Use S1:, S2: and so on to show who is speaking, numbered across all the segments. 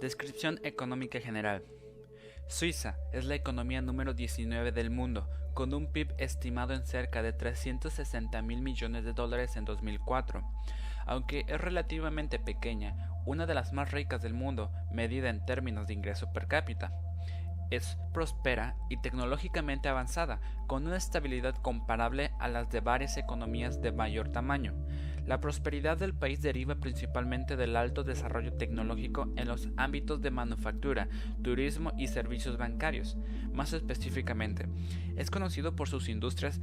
S1: Descripción económica general. Suiza es la economía número 19 del mundo, con un PIB estimado en cerca de 360 mil millones de dólares en 2004. Aunque es relativamente pequeña, una de las más ricas del mundo, medida en términos de ingreso per cápita es próspera y tecnológicamente avanzada, con una estabilidad comparable a las de varias economías de mayor tamaño. La prosperidad del país deriva principalmente del alto desarrollo tecnológico en los ámbitos de manufactura, turismo y servicios bancarios. Más específicamente, es conocido por sus industrias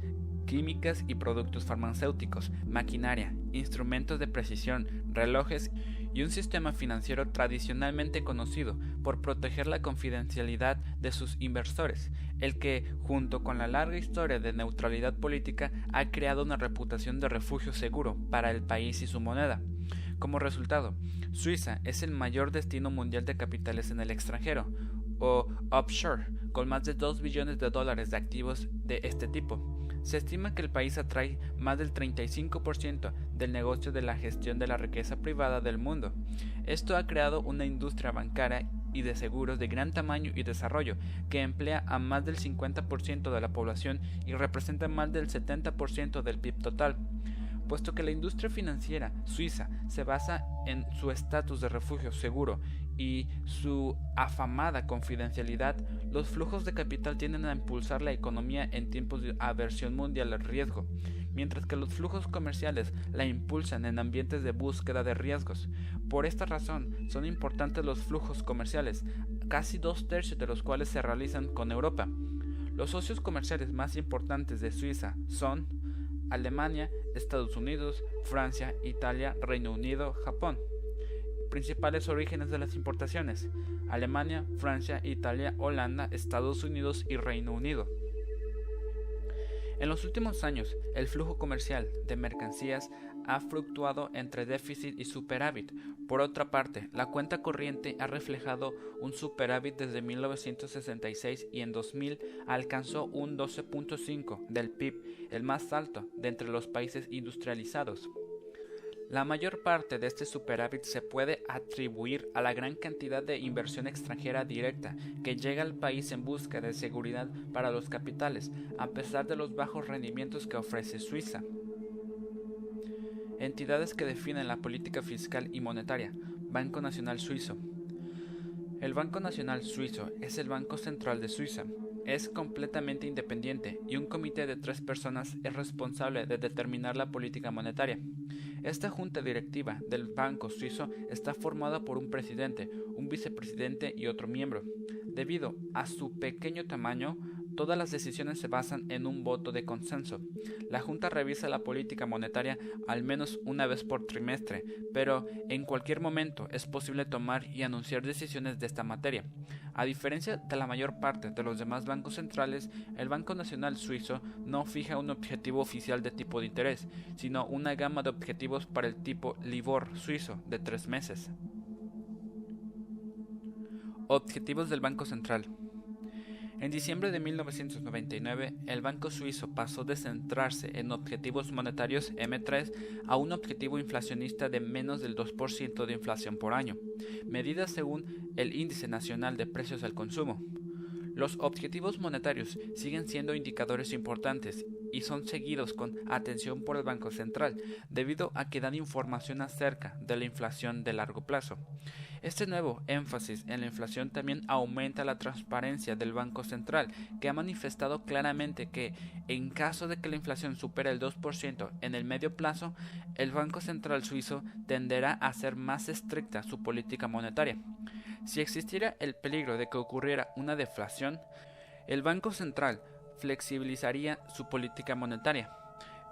S1: químicas y productos farmacéuticos, maquinaria, instrumentos de precisión, relojes y un sistema financiero tradicionalmente conocido por proteger la confidencialidad de sus inversores, el que, junto con la larga historia de neutralidad política, ha creado una reputación de refugio seguro para el país y su moneda. Como resultado, Suiza es el mayor destino mundial de capitales en el extranjero, o offshore, con más de 2 billones de dólares de activos de este tipo. Se estima que el país atrae más del 35% del negocio de la gestión de la riqueza privada del mundo. Esto ha creado una industria bancaria y de seguros de gran tamaño y desarrollo, que emplea a más del 50% de la población y representa más del 70% del PIB total puesto que la industria financiera suiza se basa en su estatus de refugio seguro y su afamada confidencialidad, los flujos de capital tienden a impulsar la economía en tiempos de aversión mundial al riesgo, mientras que los flujos comerciales la impulsan en ambientes de búsqueda de riesgos. Por esta razón, son importantes los flujos comerciales, casi dos tercios de los cuales se realizan con Europa. Los socios comerciales más importantes de Suiza son Alemania, Estados Unidos, Francia, Italia, Reino Unido, Japón. Principales orígenes de las importaciones. Alemania, Francia, Italia, Holanda, Estados Unidos y Reino Unido. En los últimos años, el flujo comercial de mercancías ha fluctuado entre déficit y superávit. Por otra parte, la cuenta corriente ha reflejado un superávit desde 1966 y en 2000 alcanzó un 12.5 del PIB, el más alto de entre los países industrializados. La mayor parte de este superávit se puede atribuir a la gran cantidad de inversión extranjera directa que llega al país en busca de seguridad para los capitales, a pesar de los bajos rendimientos que ofrece Suiza. Entidades que definen la política fiscal y monetaria. Banco Nacional Suizo. El Banco Nacional Suizo es el Banco Central de Suiza es completamente independiente y un comité de tres personas es responsable de determinar la política monetaria. Esta junta directiva del Banco Suizo está formada por un presidente, un vicepresidente y otro miembro. Debido a su pequeño tamaño, Todas las decisiones se basan en un voto de consenso. La Junta revisa la política monetaria al menos una vez por trimestre, pero en cualquier momento es posible tomar y anunciar decisiones de esta materia. A diferencia de la mayor parte de los demás bancos centrales, el Banco Nacional Suizo no fija un objetivo oficial de tipo de interés, sino una gama de objetivos para el tipo LIBOR suizo de tres meses. Objetivos del Banco Central. En diciembre de 1999, el Banco Suizo pasó de centrarse en objetivos monetarios M3 a un objetivo inflacionista de menos del 2% de inflación por año, medida según el Índice Nacional de Precios al Consumo. Los objetivos monetarios siguen siendo indicadores importantes y son seguidos con atención por el Banco Central, debido a que dan información acerca de la inflación de largo plazo. Este nuevo énfasis en la inflación también aumenta la transparencia del Banco Central, que ha manifestado claramente que, en caso de que la inflación supere el 2% en el medio plazo, el Banco Central suizo tenderá a ser más estricta su política monetaria. Si existiera el peligro de que ocurriera una deflación, el Banco Central flexibilizaría su política monetaria.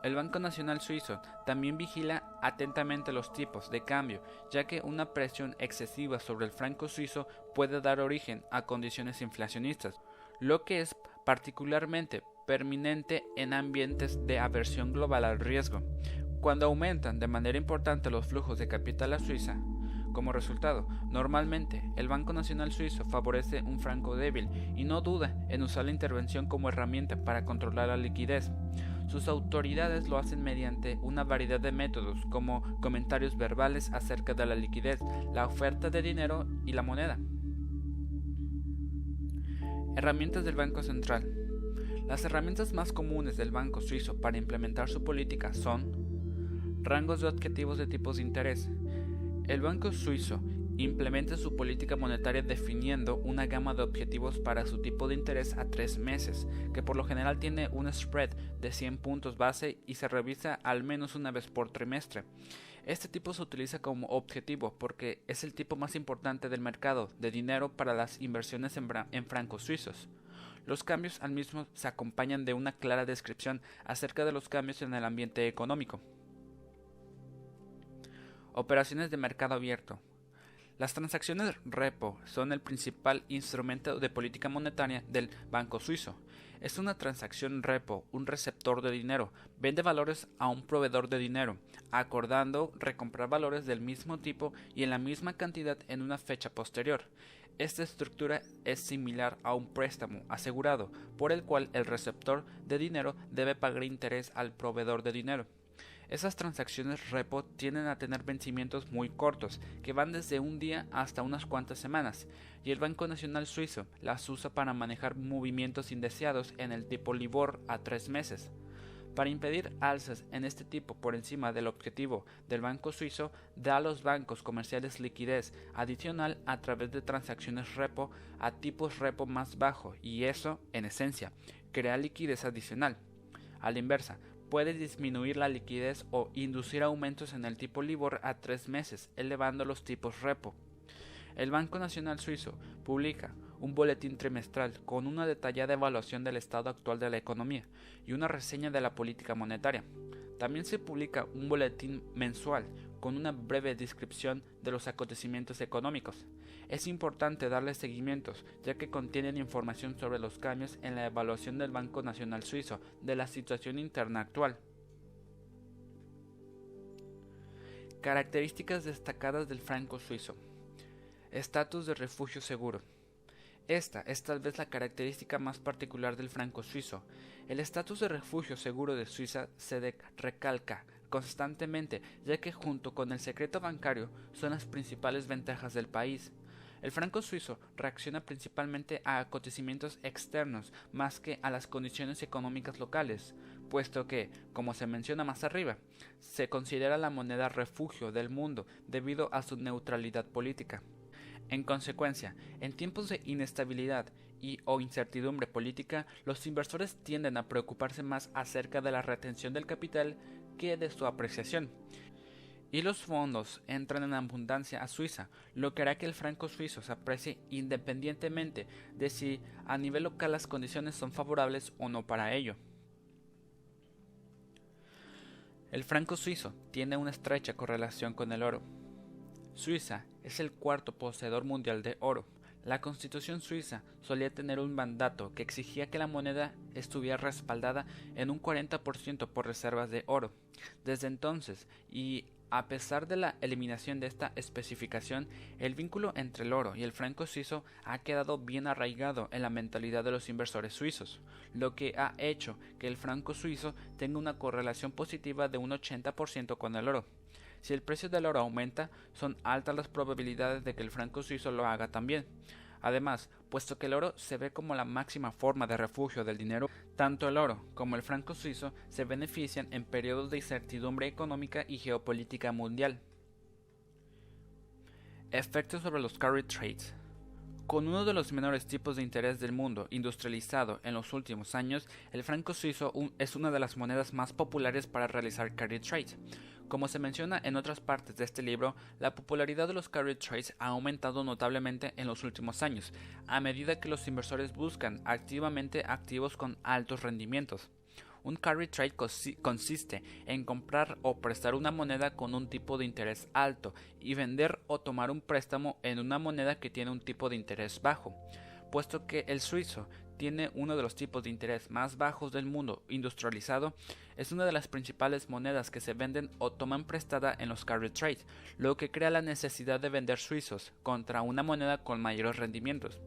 S1: El Banco Nacional Suizo también vigila atentamente los tipos de cambio, ya que una presión excesiva sobre el franco suizo puede dar origen a condiciones inflacionistas, lo que es particularmente permanente en ambientes de aversión global al riesgo. Cuando aumentan de manera importante los flujos de capital a Suiza, como resultado, normalmente el Banco Nacional Suizo favorece un franco débil y no duda en usar la intervención como herramienta para controlar la liquidez. Sus autoridades lo hacen mediante una variedad de métodos, como comentarios verbales acerca de la liquidez, la oferta de dinero y la moneda. Herramientas del Banco Central. Las herramientas más comunes del Banco Suizo para implementar su política son rangos de objetivos de tipos de interés. El Banco Suizo implementa su política monetaria definiendo una gama de objetivos para su tipo de interés a tres meses, que por lo general tiene un spread de 100 puntos base y se revisa al menos una vez por trimestre. Este tipo se utiliza como objetivo porque es el tipo más importante del mercado de dinero para las inversiones en, en francos suizos. Los cambios al mismo se acompañan de una clara descripción acerca de los cambios en el ambiente económico. Operaciones de mercado abierto. Las transacciones repo son el principal instrumento de política monetaria del Banco Suizo. Es una transacción repo, un receptor de dinero, vende valores a un proveedor de dinero, acordando recomprar valores del mismo tipo y en la misma cantidad en una fecha posterior. Esta estructura es similar a un préstamo asegurado, por el cual el receptor de dinero debe pagar interés al proveedor de dinero. Esas transacciones repo tienden a tener vencimientos muy cortos, que van desde un día hasta unas cuantas semanas, y el Banco Nacional Suizo las usa para manejar movimientos indeseados en el tipo LIBOR a tres meses. Para impedir alzas en este tipo por encima del objetivo del Banco Suizo, da a los bancos comerciales liquidez adicional a través de transacciones repo a tipos repo más bajo y eso, en esencia, crea liquidez adicional. A la inversa, puede disminuir la liquidez o inducir aumentos en el tipo LIBOR a tres meses, elevando los tipos repo. El Banco Nacional Suizo publica un boletín trimestral con una detallada evaluación del estado actual de la economía y una reseña de la política monetaria. También se publica un boletín mensual con una breve descripción de los acontecimientos económicos. Es importante darle seguimientos, ya que contienen información sobre los cambios en la evaluación del Banco Nacional Suizo de la situación interna actual. Características destacadas del franco suizo. Estatus de refugio seguro. Esta es tal vez la característica más particular del franco suizo. El estatus de refugio seguro de Suiza se recalca constantemente, ya que junto con el secreto bancario son las principales ventajas del país. El franco suizo reacciona principalmente a acontecimientos externos más que a las condiciones económicas locales, puesto que, como se menciona más arriba, se considera la moneda refugio del mundo debido a su neutralidad política. En consecuencia, en tiempos de inestabilidad y o incertidumbre política, los inversores tienden a preocuparse más acerca de la retención del capital de su apreciación. Y los fondos entran en abundancia a Suiza, lo que hará que el franco suizo se aprecie independientemente de si a nivel local las condiciones son favorables o no para ello. El franco suizo tiene una estrecha correlación con el oro. Suiza es el cuarto poseedor mundial de oro. La constitución suiza solía tener un mandato que exigía que la moneda estuviera respaldada en un 40% por reservas de oro. Desde entonces, y a pesar de la eliminación de esta especificación, el vínculo entre el oro y el franco suizo ha quedado bien arraigado en la mentalidad de los inversores suizos, lo que ha hecho que el franco suizo tenga una correlación positiva de un 80% con el oro. Si el precio del oro aumenta, son altas las probabilidades de que el franco suizo lo haga también. Además, puesto que el oro se ve como la máxima forma de refugio del dinero, tanto el oro como el franco suizo se benefician en periodos de incertidumbre económica y geopolítica mundial. Efectos sobre los carry trades. Con uno de los menores tipos de interés del mundo industrializado en los últimos años, el franco suizo es una de las monedas más populares para realizar carry trades. Como se menciona en otras partes de este libro, la popularidad de los carry trades ha aumentado notablemente en los últimos años, a medida que los inversores buscan activamente activos con altos rendimientos. Un carry trade consiste en comprar o prestar una moneda con un tipo de interés alto y vender o tomar un préstamo en una moneda que tiene un tipo de interés bajo. Puesto que el suizo tiene uno de los tipos de interés más bajos del mundo industrializado, es una de las principales monedas que se venden o toman prestada en los carry trades, lo que crea la necesidad de vender suizos contra una moneda con mayores rendimientos.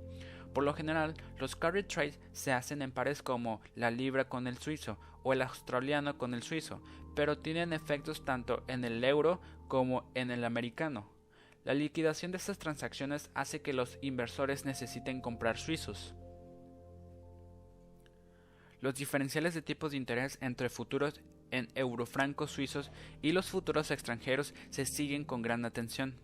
S1: Por lo general, los carry trades se hacen en pares como la libra con el suizo o el australiano con el suizo, pero tienen efectos tanto en el euro como en el americano. La liquidación de estas transacciones hace que los inversores necesiten comprar suizos. Los diferenciales de tipos de interés entre futuros en eurofrancos suizos y los futuros extranjeros se siguen con gran atención.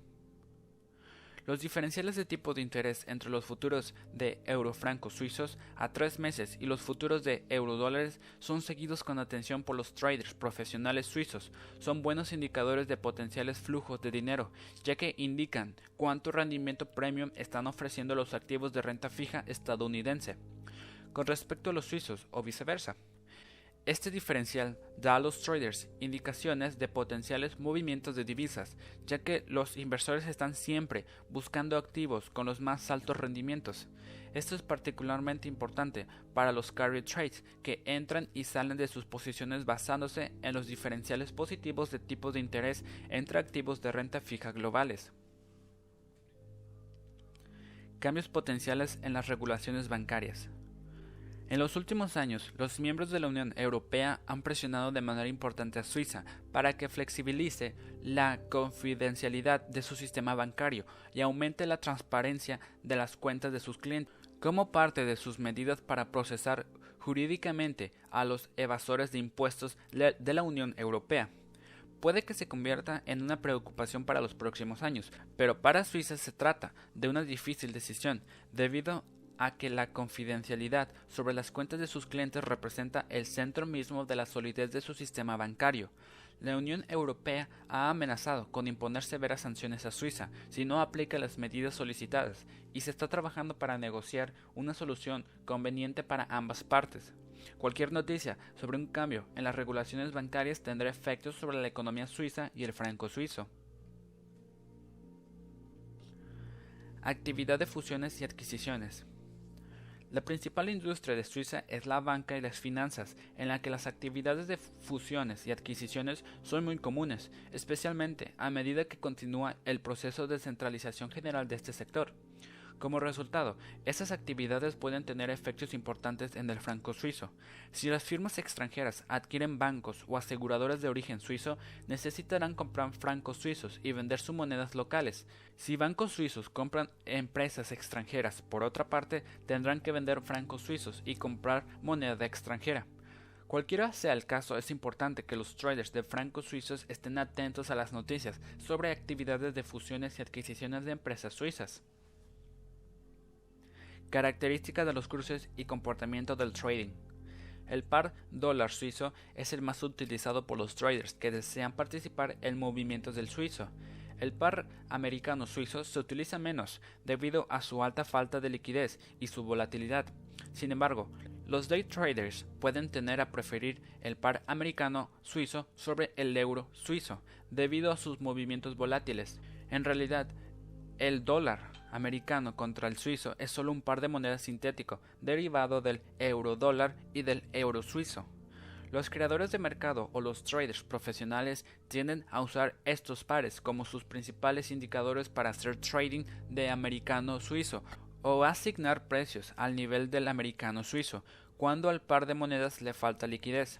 S1: Los diferenciales de tipo de interés entre los futuros de eurofrancos suizos a tres meses y los futuros de eurodólares son seguidos con atención por los traders profesionales suizos. Son buenos indicadores de potenciales flujos de dinero, ya que indican cuánto rendimiento premium están ofreciendo los activos de renta fija estadounidense con respecto a los suizos o viceversa. Este diferencial da a los traders indicaciones de potenciales movimientos de divisas, ya que los inversores están siempre buscando activos con los más altos rendimientos. Esto es particularmente importante para los carry trades que entran y salen de sus posiciones basándose en los diferenciales positivos de tipos de interés entre activos de renta fija globales. Cambios potenciales en las regulaciones bancarias. En los últimos años, los miembros de la Unión Europea han presionado de manera importante a Suiza para que flexibilice la confidencialidad de su sistema bancario y aumente la transparencia de las cuentas de sus clientes como parte de sus medidas para procesar jurídicamente a los evasores de impuestos de la Unión Europea. Puede que se convierta en una preocupación para los próximos años, pero para Suiza se trata de una difícil decisión debido a que la confidencialidad sobre las cuentas de sus clientes representa el centro mismo de la solidez de su sistema bancario. La Unión Europea ha amenazado con imponer severas sanciones a Suiza si no aplica las medidas solicitadas y se está trabajando para negociar una solución conveniente para ambas partes. Cualquier noticia sobre un cambio en las regulaciones bancarias tendrá efectos sobre la economía suiza y el franco suizo. Actividad de fusiones y adquisiciones. La principal industria de Suiza es la banca y las finanzas, en la que las actividades de fusiones y adquisiciones son muy comunes, especialmente a medida que continúa el proceso de centralización general de este sector. Como resultado, estas actividades pueden tener efectos importantes en el franco suizo. Si las firmas extranjeras adquieren bancos o aseguradoras de origen suizo, necesitarán comprar francos suizos y vender sus monedas locales. Si bancos suizos compran empresas extranjeras, por otra parte, tendrán que vender francos suizos y comprar moneda extranjera. Cualquiera sea el caso, es importante que los traders de francos suizos estén atentos a las noticias sobre actividades de fusiones y adquisiciones de empresas suizas. Características de los cruces y comportamiento del trading. El par dólar suizo es el más utilizado por los traders que desean participar en movimientos del suizo. El par americano suizo se utiliza menos debido a su alta falta de liquidez y su volatilidad. Sin embargo, los day traders pueden tener a preferir el par americano suizo sobre el euro suizo debido a sus movimientos volátiles. En realidad, el dólar americano contra el suizo es solo un par de monedas sintético derivado del euro dólar y del euro suizo. Los creadores de mercado o los traders profesionales tienden a usar estos pares como sus principales indicadores para hacer trading de americano suizo o asignar precios al nivel del americano suizo cuando al par de monedas le falta liquidez.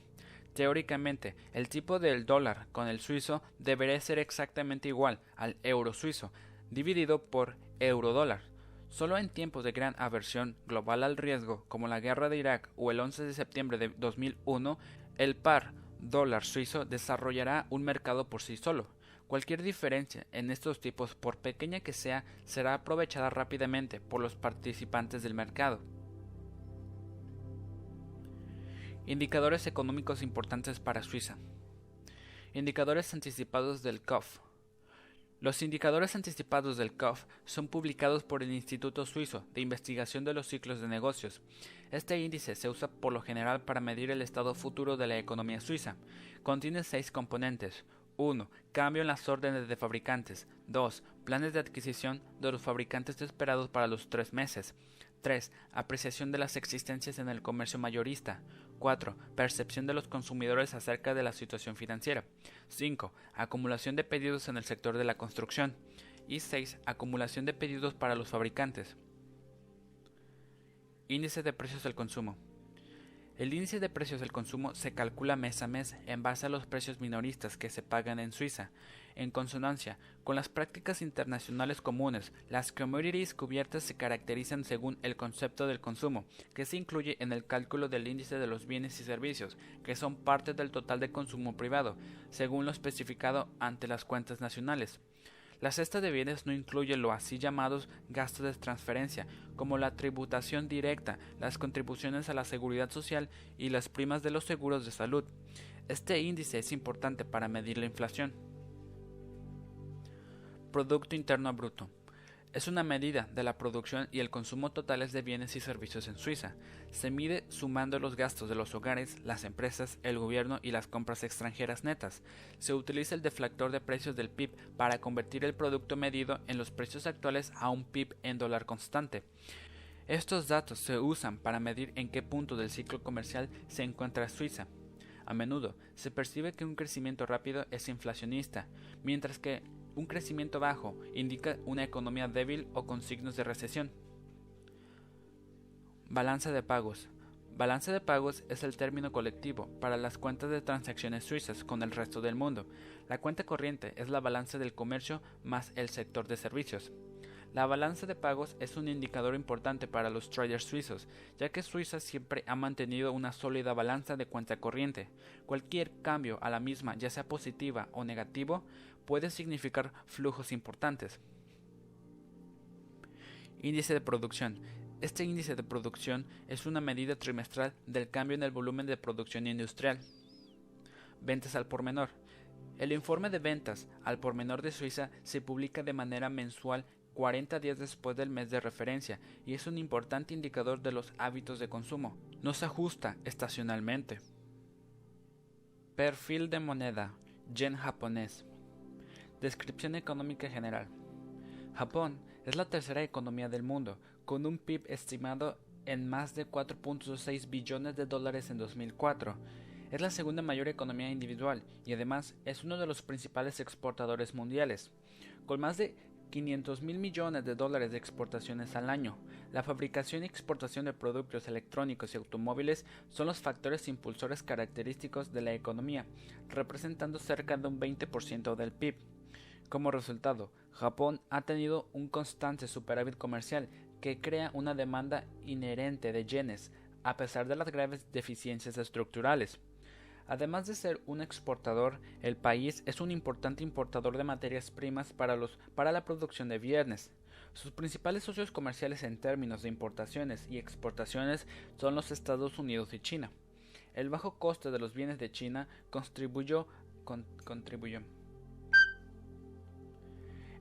S1: Teóricamente, el tipo del dólar con el suizo debería ser exactamente igual al euro suizo, dividido por euro-dólar. Solo en tiempos de gran aversión global al riesgo, como la guerra de Irak o el 11 de septiembre de 2001, el par dólar suizo desarrollará un mercado por sí solo. Cualquier diferencia en estos tipos, por pequeña que sea, será aprovechada rápidamente por los participantes del mercado. Indicadores económicos importantes para Suiza. Indicadores anticipados del COF. Los indicadores anticipados del COF son publicados por el Instituto Suizo de Investigación de los Ciclos de Negocios. Este índice se usa por lo general para medir el estado futuro de la economía suiza. Contiene seis componentes. 1. Cambio en las órdenes de fabricantes. 2. Planes de adquisición de los fabricantes esperados para los tres meses. 3. Apreciación de las existencias en el comercio mayorista. 4. Percepción de los consumidores acerca de la situación financiera. 5. Acumulación de pedidos en el sector de la construcción. Y 6. Acumulación de pedidos para los fabricantes. Índice de precios del consumo. El índice de precios del consumo se calcula mes a mes en base a los precios minoristas que se pagan en Suiza. En consonancia con las prácticas internacionales comunes, las commodities cubiertas se caracterizan según el concepto del consumo, que se incluye en el cálculo del índice de los bienes y servicios, que son parte del total de consumo privado, según lo especificado ante las cuentas nacionales. La cesta de bienes no incluye lo así llamados gastos de transferencia, como la tributación directa, las contribuciones a la seguridad social y las primas de los seguros de salud. Este índice es importante para medir la inflación. Producto Interno Bruto es una medida de la producción y el consumo totales de bienes y servicios en Suiza. Se mide sumando los gastos de los hogares, las empresas, el gobierno y las compras extranjeras netas. Se utiliza el deflactor de precios del PIB para convertir el producto medido en los precios actuales a un PIB en dólar constante. Estos datos se usan para medir en qué punto del ciclo comercial se encuentra Suiza. A menudo se percibe que un crecimiento rápido es inflacionista, mientras que un crecimiento bajo indica una economía débil o con signos de recesión. Balanza de pagos. Balance de pagos es el término colectivo para las cuentas de transacciones suizas con el resto del mundo. La cuenta corriente es la balanza del comercio más el sector de servicios. La balanza de pagos es un indicador importante para los traders suizos, ya que Suiza siempre ha mantenido una sólida balanza de cuenta corriente. Cualquier cambio a la misma, ya sea positiva o negativo, puede significar flujos importantes. Índice de producción. Este índice de producción es una medida trimestral del cambio en el volumen de producción industrial. Ventas al por menor. El informe de ventas al por menor de Suiza se publica de manera mensual 40 días después del mes de referencia y es un importante indicador de los hábitos de consumo. No se ajusta estacionalmente. Perfil de moneda. Yen japonés. Descripción económica general. Japón es la tercera economía del mundo, con un PIB estimado en más de 4.6 billones de dólares en 2004. Es la segunda mayor economía individual y además es uno de los principales exportadores mundiales. Con más de 500 mil millones de dólares de exportaciones al año. La fabricación y exportación de productos electrónicos y automóviles son los factores impulsores característicos de la economía, representando cerca de un 20% del PIB. Como resultado, Japón ha tenido un constante superávit comercial que crea una demanda inherente de yenes, a pesar de las graves deficiencias estructurales. Además de ser un exportador, el país es un importante importador de materias primas para, los, para la producción de bienes. Sus principales socios comerciales en términos de importaciones y exportaciones son los Estados Unidos y China. El bajo coste de los bienes de China contribuyó, contribuyó.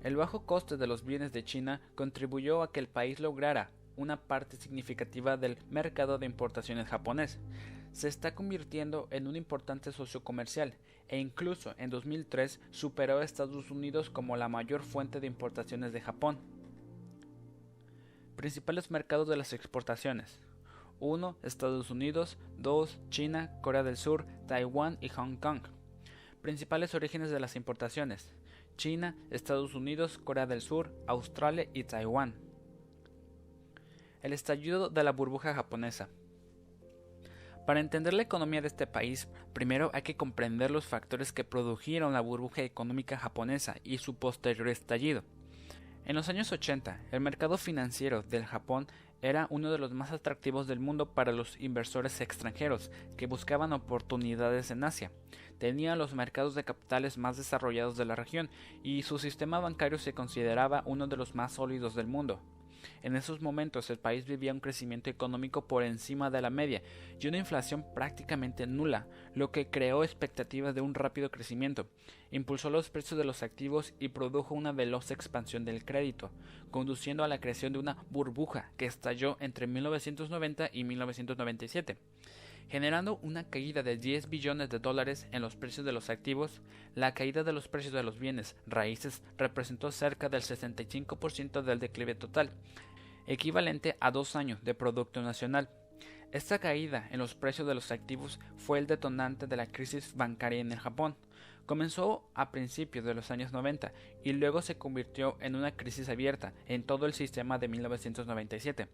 S1: El bajo coste de los bienes de China contribuyó a que el país lograra una parte significativa del mercado de importaciones japonés se está convirtiendo en un importante socio comercial e incluso en 2003 superó a Estados Unidos como la mayor fuente de importaciones de Japón. Principales mercados de las exportaciones. 1. Estados Unidos. 2. China, Corea del Sur, Taiwán y Hong Kong. Principales orígenes de las importaciones. China, Estados Unidos, Corea del Sur, Australia y Taiwán. El estallido de la burbuja japonesa. Para entender la economía de este país, primero hay que comprender los factores que produjeron la burbuja económica japonesa y su posterior estallido. En los años 80, el mercado financiero del Japón era uno de los más atractivos del mundo para los inversores extranjeros que buscaban oportunidades en Asia. Tenía los mercados de capitales más desarrollados de la región y su sistema bancario se consideraba uno de los más sólidos del mundo. En esos momentos el país vivía un crecimiento económico por encima de la media y una inflación prácticamente nula, lo que creó expectativas de un rápido crecimiento, impulsó los precios de los activos y produjo una veloz expansión del crédito, conduciendo a la creación de una burbuja que estalló entre 1990 y 1997 generando una caída de 10 billones de dólares en los precios de los activos, la caída de los precios de los bienes raíces representó cerca del 65% del declive total, equivalente a dos años de Producto Nacional. Esta caída en los precios de los activos fue el detonante de la crisis bancaria en el Japón. Comenzó a principios de los años 90 y luego se convirtió en una crisis abierta en todo el sistema de 1997.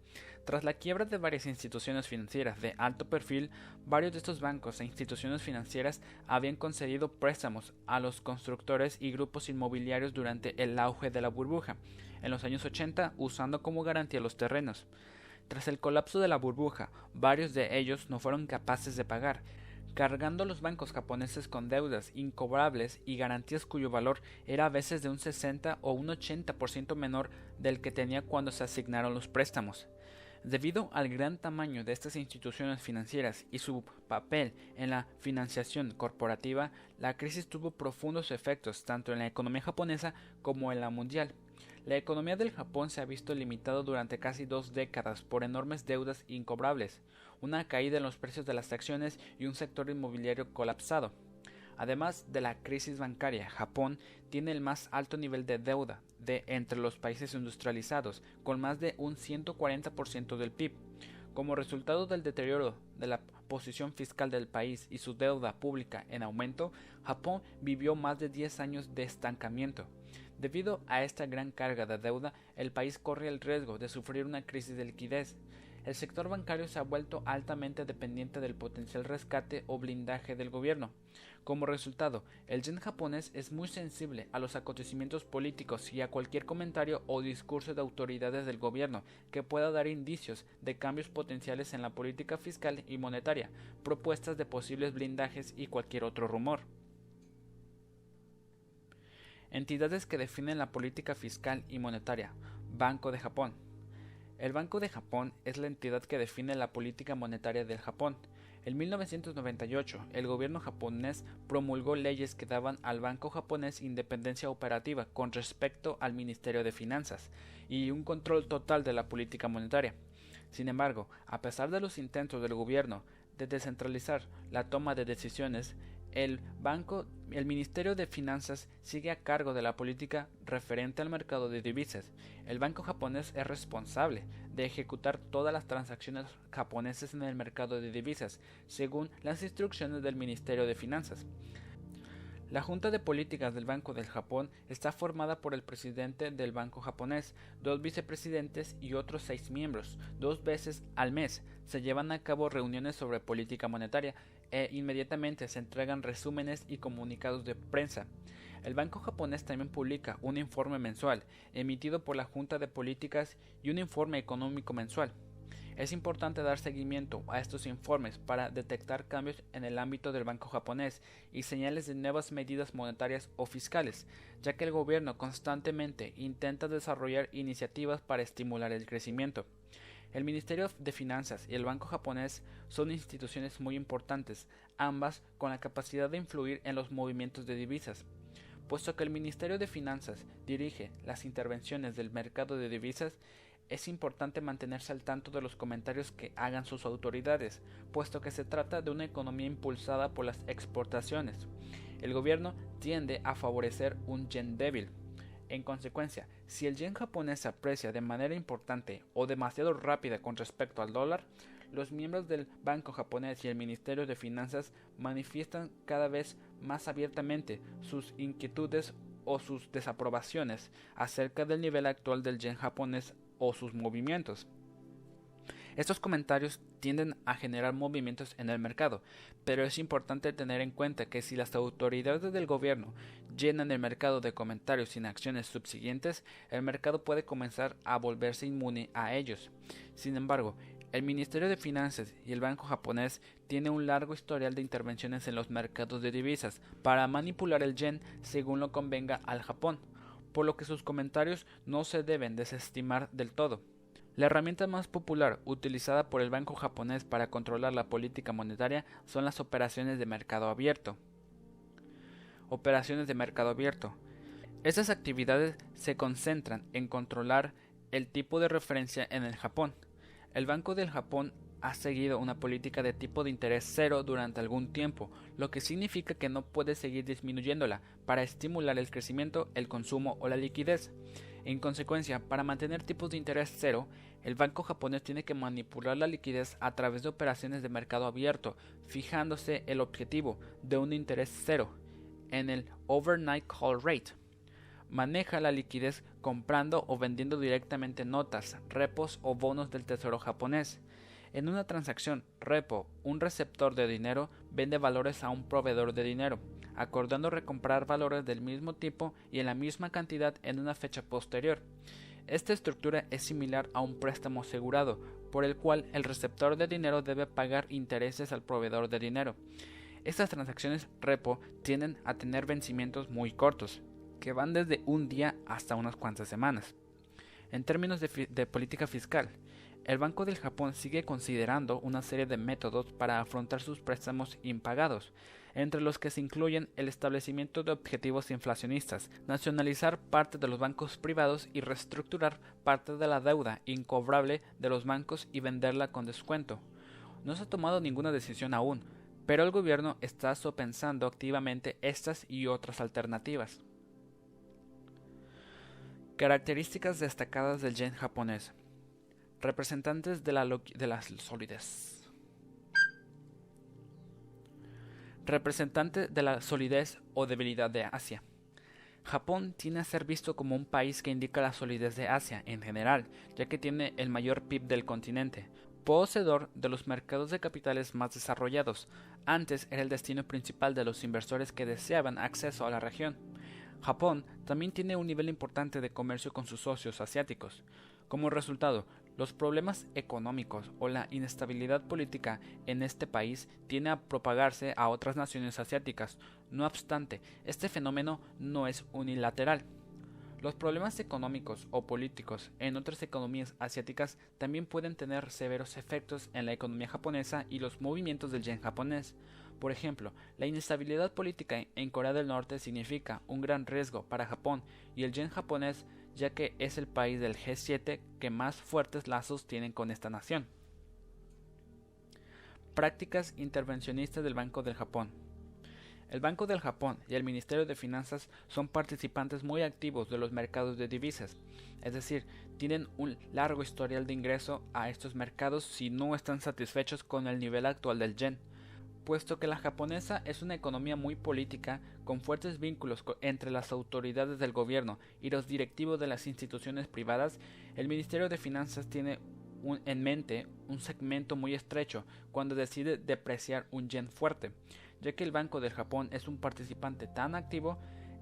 S1: Tras la quiebra de varias instituciones financieras de alto perfil, varios de estos bancos e instituciones financieras habían concedido préstamos a los constructores y grupos inmobiliarios durante el auge de la burbuja, en los años 80 usando como garantía los terrenos. Tras el colapso de la burbuja, varios de ellos no fueron capaces de pagar cargando los bancos japoneses con deudas incobrables y garantías cuyo valor era a veces de un 60 o un 80% menor del que tenía cuando se asignaron los préstamos. Debido al gran tamaño de estas instituciones financieras y su papel en la financiación corporativa, la crisis tuvo profundos efectos tanto en la economía japonesa como en la mundial. La economía del Japón se ha visto limitada durante casi dos décadas por enormes deudas incobrables, una caída en los precios de las acciones y un sector inmobiliario colapsado. Además de la crisis bancaria, Japón tiene el más alto nivel de deuda de entre los países industrializados, con más de un 140% del PIB. Como resultado del deterioro de la posición fiscal del país y su deuda pública en aumento, Japón vivió más de 10 años de estancamiento. Debido a esta gran carga de deuda, el país corre el riesgo de sufrir una crisis de liquidez el sector bancario se ha vuelto altamente dependiente del potencial rescate o blindaje del gobierno. Como resultado, el yen japonés es muy sensible a los acontecimientos políticos y a cualquier comentario o discurso de autoridades del gobierno que pueda dar indicios de cambios potenciales en la política fiscal y monetaria, propuestas de posibles blindajes y cualquier otro rumor. Entidades que definen la política fiscal y monetaria. Banco de Japón. El Banco de Japón es la entidad que define la política monetaria del Japón. En 1998, el gobierno japonés promulgó leyes que daban al Banco japonés independencia operativa con respecto al Ministerio de Finanzas y un control total de la política monetaria. Sin embargo, a pesar de los intentos del gobierno de descentralizar la toma de decisiones, el banco, el Ministerio de Finanzas sigue a cargo de la política referente al mercado de divisas. El banco japonés es responsable de ejecutar todas las transacciones japonesas en el mercado de divisas, según las instrucciones del Ministerio de Finanzas. La Junta de Políticas del Banco del Japón está formada por el presidente del Banco japonés, dos vicepresidentes y otros seis miembros. Dos veces al mes se llevan a cabo reuniones sobre política monetaria e inmediatamente se entregan resúmenes y comunicados de prensa. El Banco japonés también publica un informe mensual, emitido por la Junta de Políticas, y un informe económico mensual. Es importante dar seguimiento a estos informes para detectar cambios en el ámbito del Banco japonés y señales de nuevas medidas monetarias o fiscales, ya que el gobierno constantemente intenta desarrollar iniciativas para estimular el crecimiento. El Ministerio de Finanzas y el Banco japonés son instituciones muy importantes, ambas con la capacidad de influir en los movimientos de divisas. Puesto que el Ministerio de Finanzas dirige las intervenciones del mercado de divisas, es importante mantenerse al tanto de los comentarios que hagan sus autoridades, puesto que se trata de una economía impulsada por las exportaciones. El gobierno tiende a favorecer un yen débil, en consecuencia, si el yen japonés se aprecia de manera importante o demasiado rápida con respecto al dólar, los miembros del Banco japonés y el Ministerio de Finanzas manifiestan cada vez más abiertamente sus inquietudes o sus desaprobaciones acerca del nivel actual del yen japonés o sus movimientos. Estos comentarios tienden a generar movimientos en el mercado, pero es importante tener en cuenta que si las autoridades del gobierno llenan el mercado de comentarios sin acciones subsiguientes, el mercado puede comenzar a volverse inmune a ellos. Sin embargo, el Ministerio de Finanzas y el Banco japonés tienen un largo historial de intervenciones en los mercados de divisas para manipular el yen según lo convenga al Japón, por lo que sus comentarios no se deben desestimar del todo. La herramienta más popular utilizada por el banco japonés para controlar la política monetaria son las operaciones de mercado abierto. Operaciones de mercado abierto. Estas actividades se concentran en controlar el tipo de referencia en el Japón. El Banco del Japón ha seguido una política de tipo de interés cero durante algún tiempo, lo que significa que no puede seguir disminuyéndola para estimular el crecimiento, el consumo o la liquidez. En consecuencia, para mantener tipos de interés cero, el banco japonés tiene que manipular la liquidez a través de operaciones de mercado abierto, fijándose el objetivo de un interés cero. en el Overnight Call Rate. Maneja la liquidez comprando o vendiendo directamente notas, repos o bonos del tesoro japonés. En una transacción repo, un receptor de dinero vende valores a un proveedor de dinero, acordando recomprar valores del mismo tipo y en la misma cantidad en una fecha posterior. Esta estructura es similar a un préstamo asegurado, por el cual el receptor de dinero debe pagar intereses al proveedor de dinero. Estas transacciones repo tienden a tener vencimientos muy cortos, que van desde un día hasta unas cuantas semanas. En términos de, política fiscal, el Banco del Japón sigue considerando una serie de métodos para afrontar sus préstamos impagados, entre los que se incluyen el establecimiento de objetivos inflacionistas, nacionalizar parte de los bancos privados y reestructurar parte de la deuda incobrable de los bancos y venderla con descuento. No se ha tomado ninguna decisión aún, pero el gobierno está sopensando activamente estas y otras alternativas. Características destacadas del yen japonés. Representantes de la, de la solidez. Representante de la solidez o debilidad de Asia. Japón tiene a ser visto como un país que indica la solidez de Asia en general, ya que tiene el mayor PIB del continente, poseedor de los mercados de capitales más desarrollados. Antes era el destino principal de los inversores que deseaban acceso a la región. Japón también tiene un nivel importante de comercio con sus socios asiáticos. Como resultado, los problemas económicos o la inestabilidad política en este país tiene a propagarse a otras naciones asiáticas. No obstante, este fenómeno no es unilateral. Los problemas económicos o políticos en otras economías asiáticas también pueden tener severos efectos en la economía japonesa y los movimientos del yen japonés. Por ejemplo, la inestabilidad política en Corea del Norte significa un gran riesgo para Japón y el yen japonés ya que es el país del G7 que más fuertes lazos tienen con esta nación. Prácticas intervencionistas del Banco del Japón. El Banco del Japón y el Ministerio de Finanzas son participantes muy activos de los mercados de divisas, es decir, tienen un largo historial de ingreso a estos mercados si no están satisfechos con el nivel actual del yen puesto que la japonesa es una economía muy política, con fuertes vínculos entre las autoridades del gobierno y los directivos de las instituciones privadas, el Ministerio de Finanzas tiene en mente un segmento muy estrecho cuando decide depreciar un yen fuerte, ya que el Banco del Japón es un participante tan activo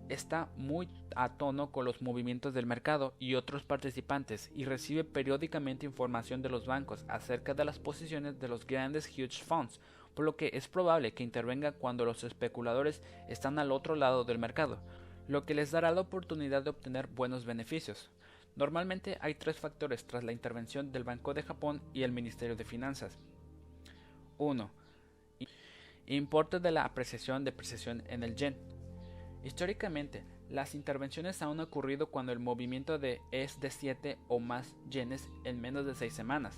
S1: está muy a tono con los movimientos del mercado y otros participantes y recibe periódicamente información de los bancos acerca de las posiciones de los grandes huge funds por lo que es probable que intervenga cuando los especuladores están al otro lado del mercado, lo que les dará la oportunidad de obtener buenos beneficios. Normalmente hay tres factores tras la intervención del Banco de Japón y el Ministerio de Finanzas. 1. Importe de la apreciación depreciación en el yen. Históricamente, las intervenciones han ocurrido cuando el movimiento de es de 7 o más yenes en menos de 6 semanas.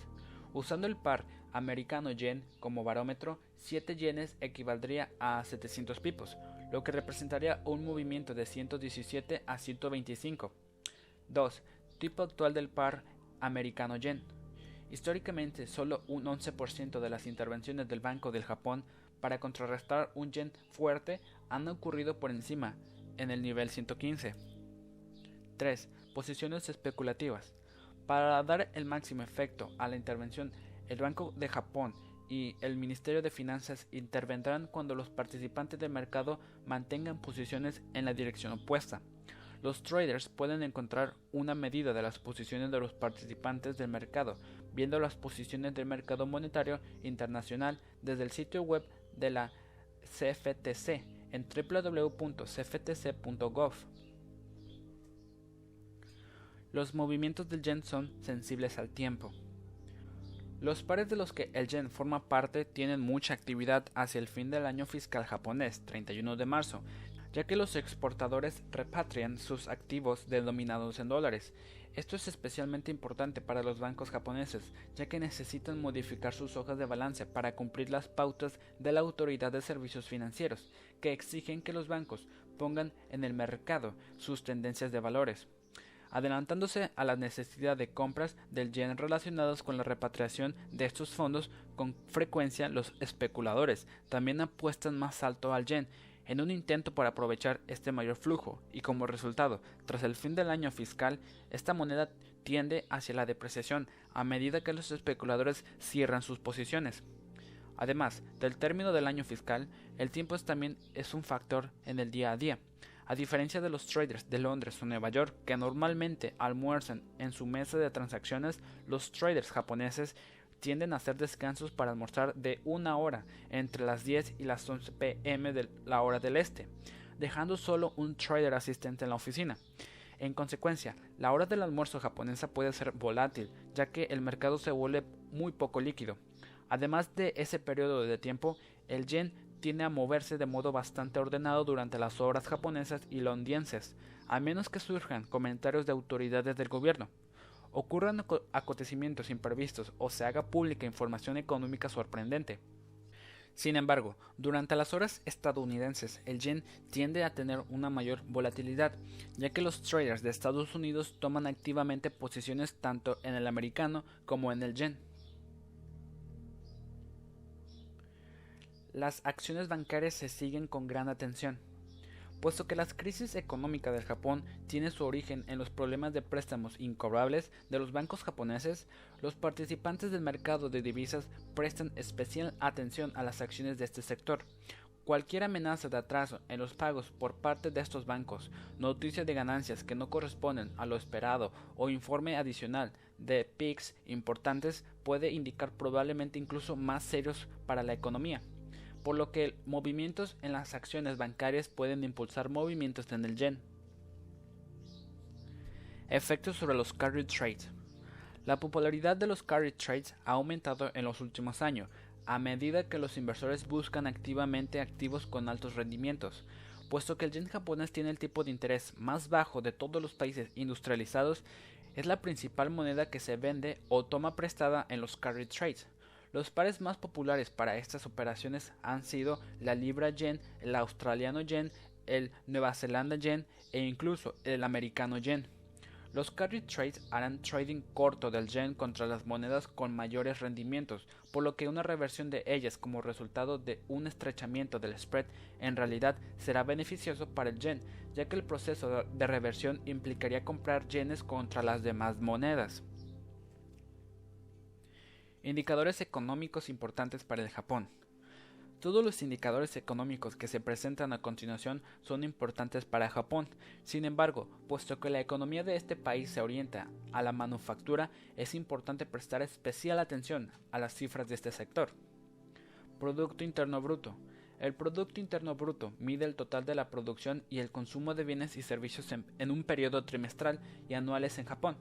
S1: Usando el par americano-yen como barómetro, 7 yenes equivaldría a 700 pipos, lo que representaría un movimiento de 117 a 125. 2. Tipo actual del par americano-yen. Históricamente, solo un 11% de las intervenciones del Banco del Japón para contrarrestar un yen fuerte han ocurrido por encima, en el nivel 115. 3. Posiciones especulativas. Para dar el máximo efecto a la intervención, el Banco de Japón y el Ministerio de Finanzas intervendrán cuando los participantes del mercado mantengan posiciones en la dirección opuesta. Los traders pueden encontrar una medida de las posiciones de los participantes del mercado viendo las posiciones del mercado monetario internacional desde el sitio web de la CFTC en www.cftc.gov. Los movimientos del yen son sensibles al tiempo. Los pares de los que el yen forma parte tienen mucha actividad hacia el fin del año fiscal japonés, 31 de marzo, ya que los exportadores repatrian sus activos denominados en dólares. Esto es especialmente importante para los bancos japoneses, ya que necesitan modificar sus hojas de balance para cumplir las pautas de la Autoridad de Servicios Financieros, que exigen que los bancos pongan en el mercado sus tendencias de valores adelantándose a la necesidad de compras del yen relacionados con la repatriación de estos fondos con frecuencia los especuladores también apuestan más alto al yen en un intento por aprovechar este mayor flujo, y como resultado, tras el fin del año fiscal, esta moneda tiende hacia la depreciación a medida que los especuladores cierran sus posiciones. Además del término del año fiscal, el tiempo también es un factor en el día a día. A diferencia de los traders de Londres o Nueva York que normalmente almuerzan en su mesa de transacciones, los traders japoneses tienden a hacer descansos para almorzar de una hora entre las 10 y las 11 pm de la hora del este, dejando solo un trader asistente en la oficina. En consecuencia, la hora del almuerzo japonesa puede ser volátil, ya que el mercado se vuelve muy poco líquido. Además de ese periodo de tiempo, el yen tiende a moverse de modo bastante ordenado durante las horas japonesas y londinenses, a menos que surjan comentarios de autoridades del gobierno ocurran acontecimientos imprevistos o se haga pública información económica sorprendente. Sin embargo, durante las horas estadounidenses el yen tiende a tener una mayor volatilidad, ya que los traders de Estados Unidos toman activamente posiciones tanto en el americano como en el yen. Las acciones bancarias se siguen con gran atención puesto que la crisis económica del Japón tiene su origen en los problemas de préstamos incobrables de los bancos japoneses, los participantes del mercado de divisas prestan especial atención a las acciones de este sector. Cualquier amenaza de atraso en los pagos por parte de estos bancos, noticia de ganancias que no corresponden a lo esperado o informe adicional de PICs importantes puede indicar probablemente incluso más serios para la economía por lo que movimientos en las acciones bancarias pueden impulsar movimientos en el yen. Efectos sobre los carry trades. La popularidad de los carry trades ha aumentado en los últimos años, a medida que los inversores buscan activamente activos con altos rendimientos, puesto que el yen japonés tiene el tipo de interés más bajo de todos los países industrializados, es la principal moneda que se vende o toma prestada en los carry trades. Los pares más populares para estas operaciones han sido la libra yen, el australiano yen, el Nueva Zelanda yen e incluso el americano yen. Los carry trades harán trading corto del yen contra las monedas con mayores rendimientos, por lo que una reversión de ellas como resultado de un estrechamiento del spread en realidad será beneficioso para el yen, ya que el proceso de reversión implicaría comprar yenes contra las demás monedas. Indicadores económicos importantes para el Japón. Todos los indicadores económicos que se presentan a continuación son importantes para Japón. Sin embargo, puesto que la economía de este país se orienta a la manufactura, es importante prestar especial atención a las cifras de este sector. Producto Interno Bruto. El Producto Interno Bruto mide el total de la producción y el consumo de bienes y servicios en, un periodo trimestral y anuales en Japón.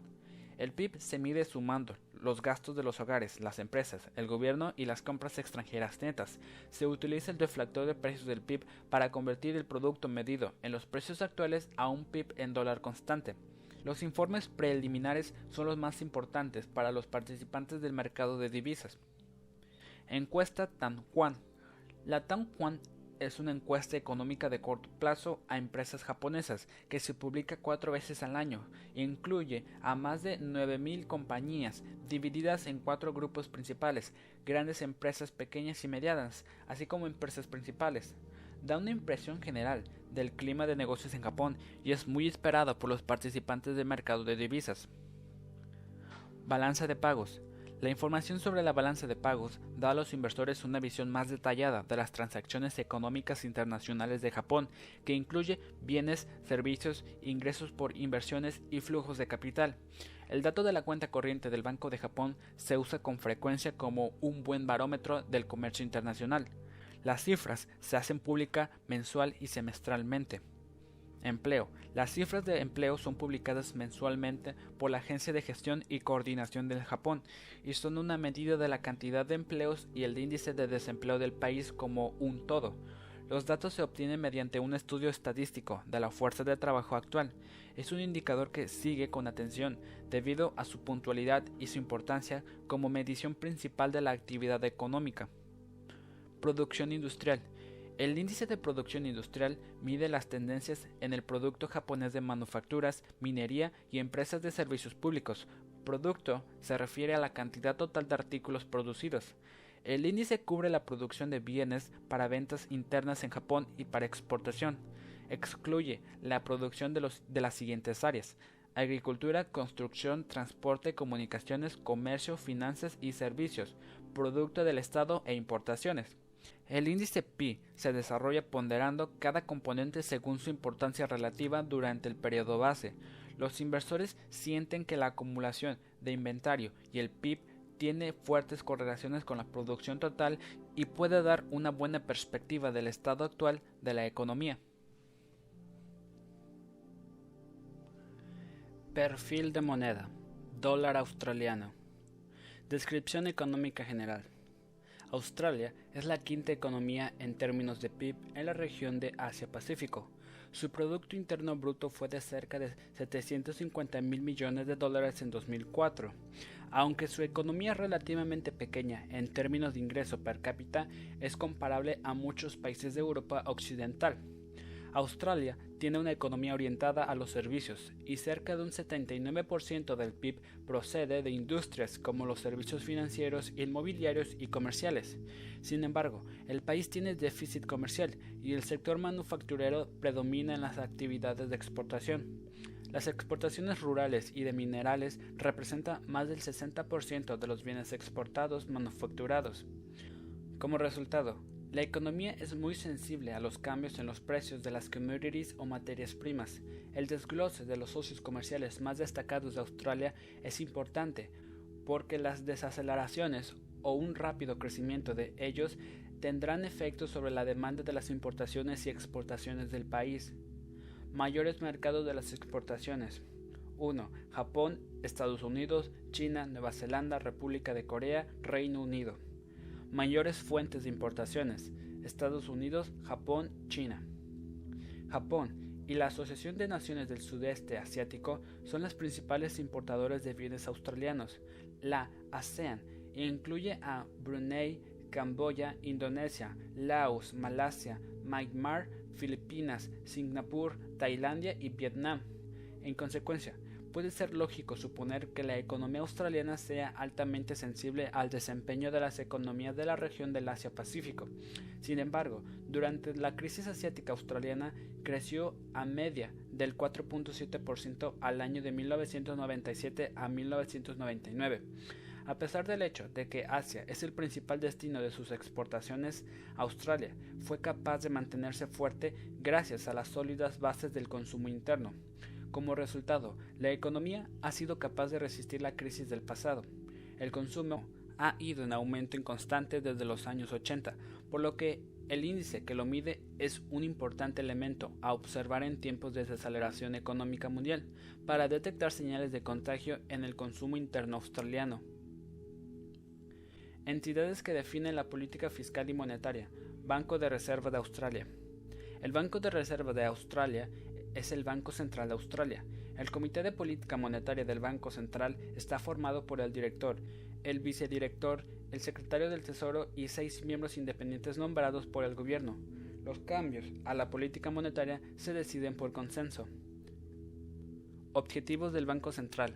S1: El PIB se mide sumando los gastos de los hogares, las empresas, el gobierno y las compras extranjeras netas. Se utiliza el deflactor de precios del PIB para convertir el producto medido en los precios actuales a un PIB en dólar constante. Los informes preliminares son los más importantes para los participantes del mercado de divisas. Encuesta Tanquan. La Tanquan es una encuesta económica de corto plazo a empresas japonesas que se publica cuatro veces al año. Incluye a más de 9.000 compañías divididas en cuatro grupos principales, grandes empresas pequeñas y medianas, así como empresas principales. Da una impresión general del clima de negocios en Japón y es muy esperada por los participantes del mercado de divisas. Balanza de pagos. La información sobre la balanza de pagos da a los inversores una visión más detallada de las transacciones económicas internacionales de Japón, que incluye bienes, servicios, ingresos por inversiones y flujos de capital. El dato de la cuenta corriente del Banco de Japón se usa con frecuencia como un buen barómetro del comercio internacional. Las cifras se hacen pública mensual y semestralmente. Empleo. Las cifras de empleo son publicadas mensualmente por la Agencia de Gestión y Coordinación del Japón y son una medida de la cantidad de empleos y el índice de desempleo del país como un todo. Los datos se obtienen mediante un estudio estadístico de la fuerza de trabajo actual. Es un indicador que sigue con atención debido a su puntualidad y su importancia como medición principal de la actividad económica. Producción industrial. El índice de producción industrial mide las tendencias en el producto japonés de manufacturas, minería y empresas de servicios públicos. Producto se refiere a la cantidad total de artículos producidos. El índice cubre la producción de bienes para ventas internas en Japón y para exportación. Excluye la producción de, las siguientes áreas. Agricultura, construcción, transporte, comunicaciones, comercio, finanzas y servicios, producto del Estado e importaciones. El índice PI se desarrolla ponderando cada componente según su importancia relativa durante el periodo base. Los inversores sienten que la acumulación de inventario y el PIB tiene fuertes correlaciones con la producción total y puede dar una buena perspectiva del estado actual de la economía. Perfil de moneda. Dólar australiano. Descripción económica general. Australia es la quinta economía en términos de PIB en la región de Asia-Pacífico. Su Producto Interno Bruto fue de cerca de 750 mil millones de dólares en 2004. Aunque su economía es relativamente pequeña en términos de ingreso per cápita, es comparable a muchos países de Europa Occidental. Australia tiene una economía orientada a los servicios y cerca de un 79% del PIB procede de industrias como los servicios financieros, inmobiliarios y comerciales. Sin embargo, el país tiene déficit comercial y el sector manufacturero predomina en las actividades de exportación. Las exportaciones rurales y de minerales representan más del 60% de los bienes exportados manufacturados. Como resultado, la economía es muy sensible a los cambios en los precios de las commodities o materias primas. El desglose de los socios comerciales más destacados de Australia es importante porque las desaceleraciones o un rápido crecimiento de ellos tendrán efectos sobre la demanda de las importaciones y exportaciones del país. Mayores mercados de las exportaciones. 1. Japón, Estados Unidos, China, Nueva Zelanda, República de Corea, Reino Unido. Mayores fuentes de importaciones: Estados Unidos, Japón, China. Japón y la Asociación de Naciones del Sudeste Asiático son las principales importadores de bienes australianos. La ASEAN incluye a Brunei, Camboya, Indonesia, Laos, Malasia, Myanmar, Filipinas, Singapur, Tailandia y Vietnam. En consecuencia, puede ser lógico suponer que la economía australiana sea altamente sensible al desempeño de las economías de la región del Asia-Pacífico. Sin embargo, durante la crisis asiática australiana creció a media del 4.7% al año de 1997 a 1999. A pesar del hecho de que Asia es el principal destino de sus exportaciones, Australia fue capaz de mantenerse fuerte gracias a las sólidas bases del consumo interno. Como resultado, la economía ha sido capaz de resistir la crisis del pasado. El consumo ha ido en aumento inconstante desde los años 80, por lo que el índice que lo mide es un importante elemento a observar en tiempos de desaceleración económica mundial para detectar señales de contagio en el consumo interno australiano. Entidades que definen la política fiscal y monetaria. Banco de Reserva de Australia. El Banco de Reserva de Australia es el Banco Central de Australia. El Comité de Política Monetaria del Banco Central está formado por el director, el vicedirector, el secretario del Tesoro y seis miembros independientes nombrados por el gobierno. Los cambios a la política monetaria se deciden por consenso. Objetivos del Banco Central.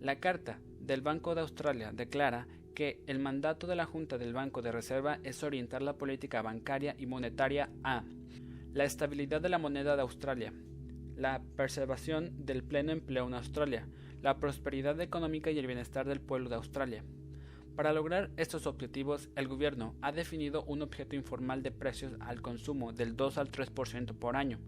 S1: La Carta del Banco de Australia declara que el mandato de la Junta del Banco de Reserva es orientar la política bancaria y monetaria a la estabilidad de la moneda de Australia, la preservación del pleno empleo en Australia, la prosperidad económica y el bienestar del pueblo de Australia. Para lograr estos objetivos, el gobierno ha definido un objeto informal de precios al consumo del 2 al 3% por año.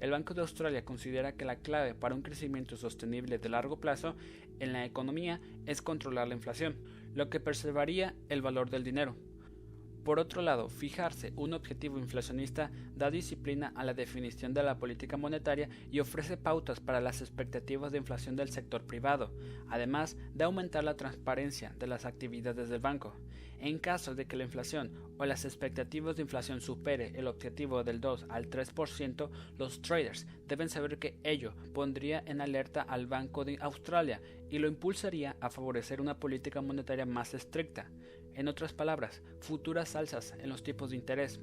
S1: El Banco de Australia considera que la clave para un crecimiento sostenible de largo plazo en la economía es controlar la inflación, lo que preservaría el valor del dinero. Por otro lado, fijarse un objetivo inflacionista da disciplina a la definición de la política monetaria y ofrece pautas para las expectativas de inflación del sector privado, además de aumentar la transparencia de las actividades del banco. En caso de que la inflación o las expectativas de inflación supere el objetivo del 2 al 3%, los traders deben saber que ello pondría en alerta al Banco de Australia y lo impulsaría a favorecer una política monetaria más estricta. En otras palabras, futuras alzas en los tipos de interés.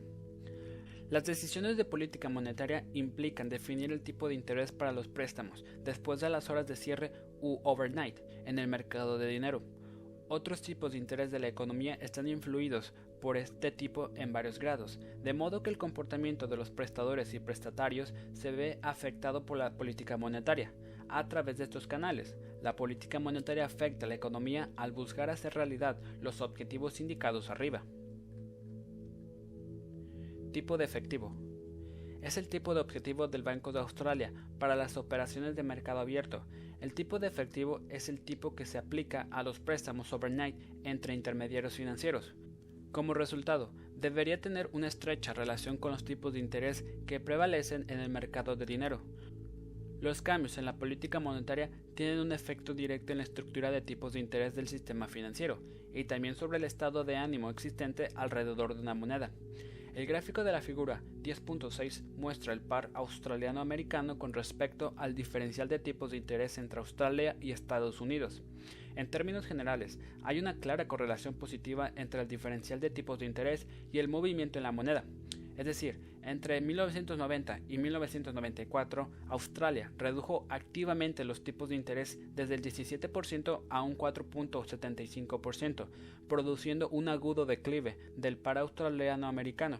S1: Las decisiones de política monetaria implican definir el tipo de interés para los préstamos después de las horas de cierre u overnight en el mercado de dinero. Otros tipos de interés de la economía están influidos por este tipo en varios grados, de modo que el comportamiento de los prestadores y prestatarios se ve afectado por la política monetaria. A través de estos canales, la política monetaria afecta a la economía al buscar hacer realidad los objetivos indicados arriba. Tipo de efectivo. Es el tipo de objetivo del Banco de Australia para las operaciones de mercado abierto el tipo de efectivo es el tipo que se aplica a los préstamos overnight entre intermediarios financieros. Como resultado, debería tener una estrecha relación con los tipos de interés que prevalecen en el mercado de dinero. Los cambios en la política monetaria tienen un efecto directo en la estructura de tipos de interés del sistema financiero y también sobre el estado de ánimo existente alrededor de una moneda. El gráfico de la figura 10.6 muestra el par australiano-americano con respecto al diferencial de tipos de interés entre Australia y Estados Unidos. En términos generales, hay una clara correlación positiva entre el diferencial de tipos de interés y el movimiento en la moneda. Es decir, entre 1990 y 1994, Australia redujo activamente los tipos de interés desde el 17% a un 4.75%, produciendo un agudo declive del par australiano-americano.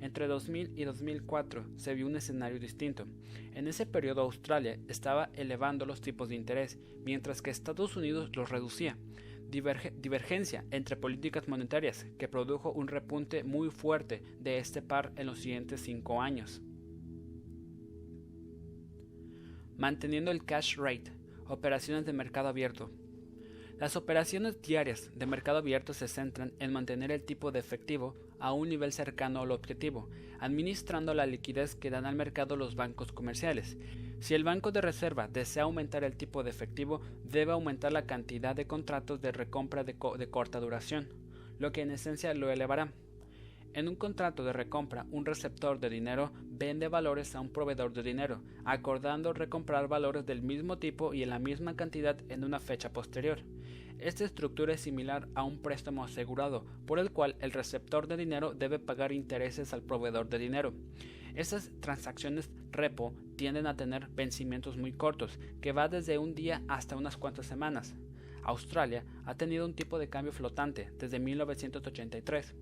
S1: Entre 2000 y 2004 se vio un escenario distinto. En ese periodo Australia estaba elevando los tipos de interés, mientras que Estados Unidos los reducía divergencia entre políticas monetarias que produjo un repunte muy fuerte de este par en los siguientes cinco años. Manteniendo el cash rate, operaciones de mercado abierto. Las operaciones diarias de mercado abierto se centran en mantener el tipo de efectivo a un nivel cercano al objetivo, administrando la liquidez que dan al mercado los bancos comerciales, si el Banco de Reserva desea aumentar el tipo de efectivo, debe aumentar la cantidad de contratos de recompra de, corta duración, lo que en esencia lo elevará. En un contrato de recompra, un receptor de dinero vende valores a un proveedor de dinero, acordando recomprar valores del mismo tipo y en la misma cantidad en una fecha posterior. Esta estructura es similar a un préstamo asegurado, por el cual el receptor de dinero debe pagar intereses al proveedor de dinero. Estas transacciones repo tienden a tener vencimientos muy cortos, que va desde un día hasta unas cuantas semanas. Australia ha tenido un tipo de cambio flotante desde 1983.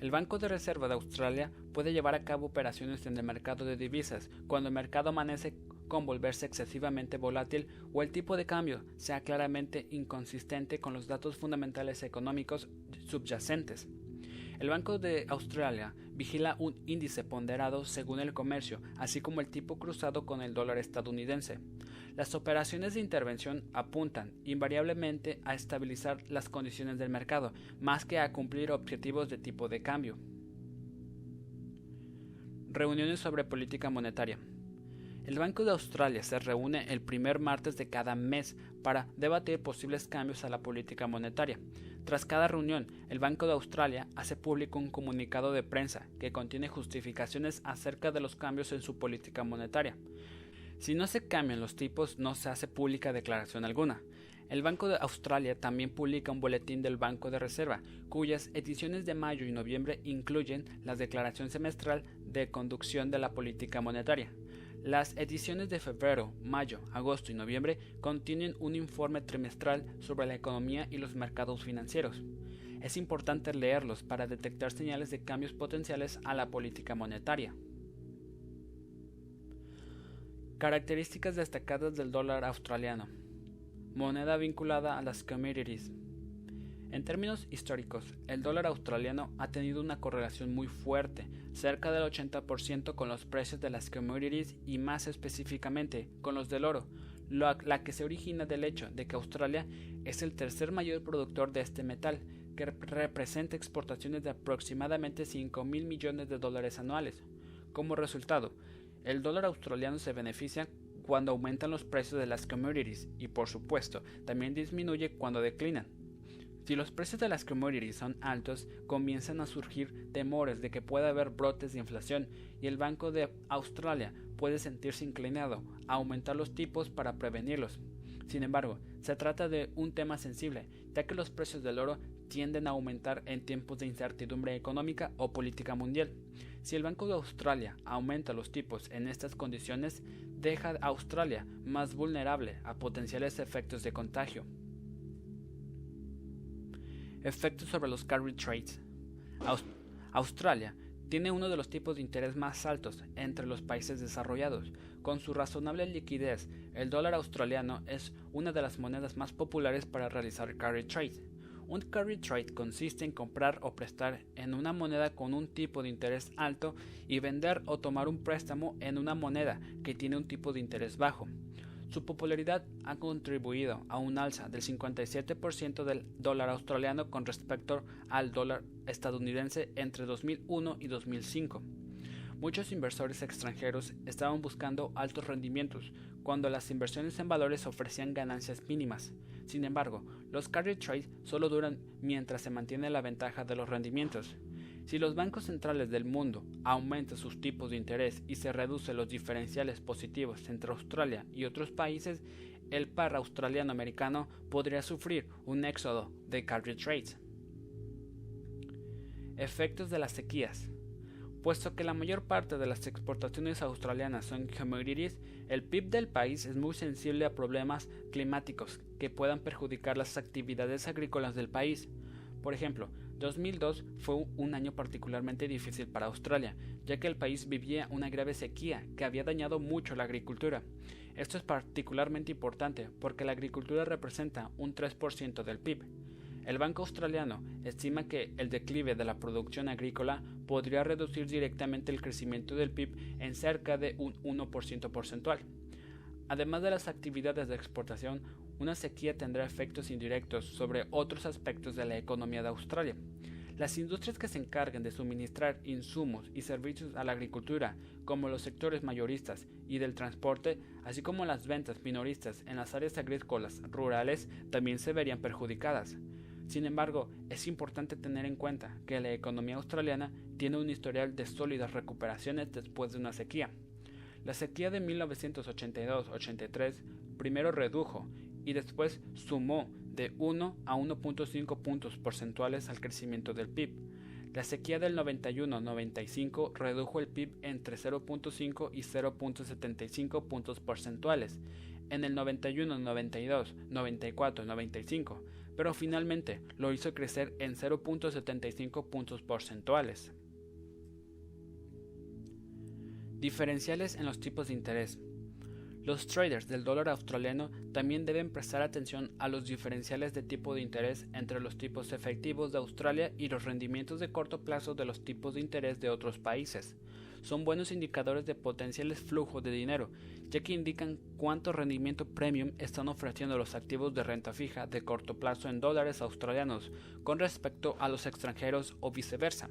S1: El Banco de Reserva de Australia puede llevar a cabo operaciones en el mercado de divisas cuando el mercado amanece con volverse excesivamente volátil o el tipo de cambio sea claramente inconsistente con los datos fundamentales económicos subyacentes. El Banco de Australia vigila un índice ponderado según el comercio, así como el tipo cruzado con el dólar estadounidense. Las operaciones de intervención apuntan invariablemente a estabilizar las condiciones del mercado, más que a cumplir objetivos de tipo de cambio. Reuniones sobre política monetaria. El Banco de Australia se reúne el primer martes de cada mes para debatir posibles cambios a la política monetaria. Tras cada reunión, el Banco de Australia hace público un comunicado de prensa que contiene justificaciones acerca de los cambios en su política monetaria. Si no se cambian los tipos, no se hace pública declaración alguna. El Banco de Australia también publica un boletín del Banco de Reserva, cuyas ediciones de mayo y noviembre incluyen la declaración semestral de conducción de la política monetaria. Las ediciones de febrero, mayo, agosto y noviembre contienen un informe trimestral sobre la economía y los mercados financieros. Es importante leerlos para detectar señales de cambios potenciales a la política monetaria. Características destacadas del dólar australiano. Moneda vinculada a las commodities. En términos históricos, el dólar australiano ha tenido una correlación muy fuerte, cerca del 80% con los precios de las commodities y más específicamente con los del oro, la que se origina del hecho de que Australia es el tercer mayor productor de este metal, que representa exportaciones de aproximadamente 5 mil millones de dólares anuales. Como resultado, el dólar australiano se beneficia cuando aumentan los precios de las commodities y por supuesto también disminuye cuando declinan. Si los precios de las commodities son altos, comienzan a surgir temores de que pueda haber brotes de inflación y el Banco de Australia puede sentirse inclinado a aumentar los tipos para prevenirlos. Sin embargo, se trata de un tema sensible, ya que los precios del oro tienden a aumentar en tiempos de incertidumbre económica o política mundial. Si el Banco de Australia aumenta los tipos en estas condiciones, deja a Australia más vulnerable a potenciales efectos de contagio. Efectos sobre los carry trades. Australia tiene uno de los tipos de interés más altos entre los países desarrollados. Con su razonable liquidez, el dólar australiano es una de las monedas más populares para realizar carry trade. Un carry trade consiste en comprar o prestar en una moneda con un tipo de interés alto y vender o tomar un préstamo en una moneda que tiene un tipo de interés bajo. Su popularidad ha contribuido a un alza del 57% del dólar australiano con respecto al dólar estadounidense entre 2001 y 2005. Muchos inversores extranjeros estaban buscando altos rendimientos cuando las inversiones en valores ofrecían ganancias mínimas. Sin embargo, los carry trades solo duran mientras se mantiene la ventaja de los rendimientos. Si los bancos centrales del mundo aumentan sus tipos de interés y se reducen los diferenciales positivos entre Australia y otros países, el par australiano-americano podría sufrir un éxodo de carry trades. Efectos de las sequías. Puesto que la mayor parte de las exportaciones australianas son commodities, el PIB del país es muy sensible a problemas climáticos que puedan perjudicar las actividades agrícolas del país. Por ejemplo, 2002 fue un año particularmente difícil para Australia, ya que el país vivía una grave sequía que había dañado mucho la agricultura. Esto es particularmente importante porque la agricultura representa un 3% del PIB. El Banco Australiano estima que el declive de la producción agrícola podría reducir directamente el crecimiento del PIB en cerca de un 1% porcentual. Además de las actividades de exportación, una sequía tendrá efectos indirectos sobre otros aspectos de la economía de Australia. Las industrias que se encarguen de suministrar insumos y servicios a la agricultura, como los sectores mayoristas y del transporte, así como las ventas minoristas en las áreas agrícolas rurales, también se verían perjudicadas. Sin embargo, es importante tener en cuenta que la economía australiana tiene un historial de sólidas recuperaciones después de una sequía. La sequía de 1982-83 primero redujo y después sumó de 1 a 1.5 puntos porcentuales al crecimiento del PIB. La sequía del 91-95 redujo el PIB entre 0.5 y 0.75 puntos porcentuales. En el 91, 92, 94, 95 pero finalmente lo hizo crecer en 0.75 puntos porcentuales. Diferenciales en los tipos de interés. Los traders del dólar australiano también deben prestar atención a los diferenciales de tipo de interés entre los tipos efectivos de Australia y los rendimientos de corto plazo de los tipos de interés de otros países son buenos indicadores de potenciales flujos de dinero, ya que indican cuánto rendimiento premium están ofreciendo los activos de renta fija de corto plazo en dólares australianos con respecto a los extranjeros o viceversa.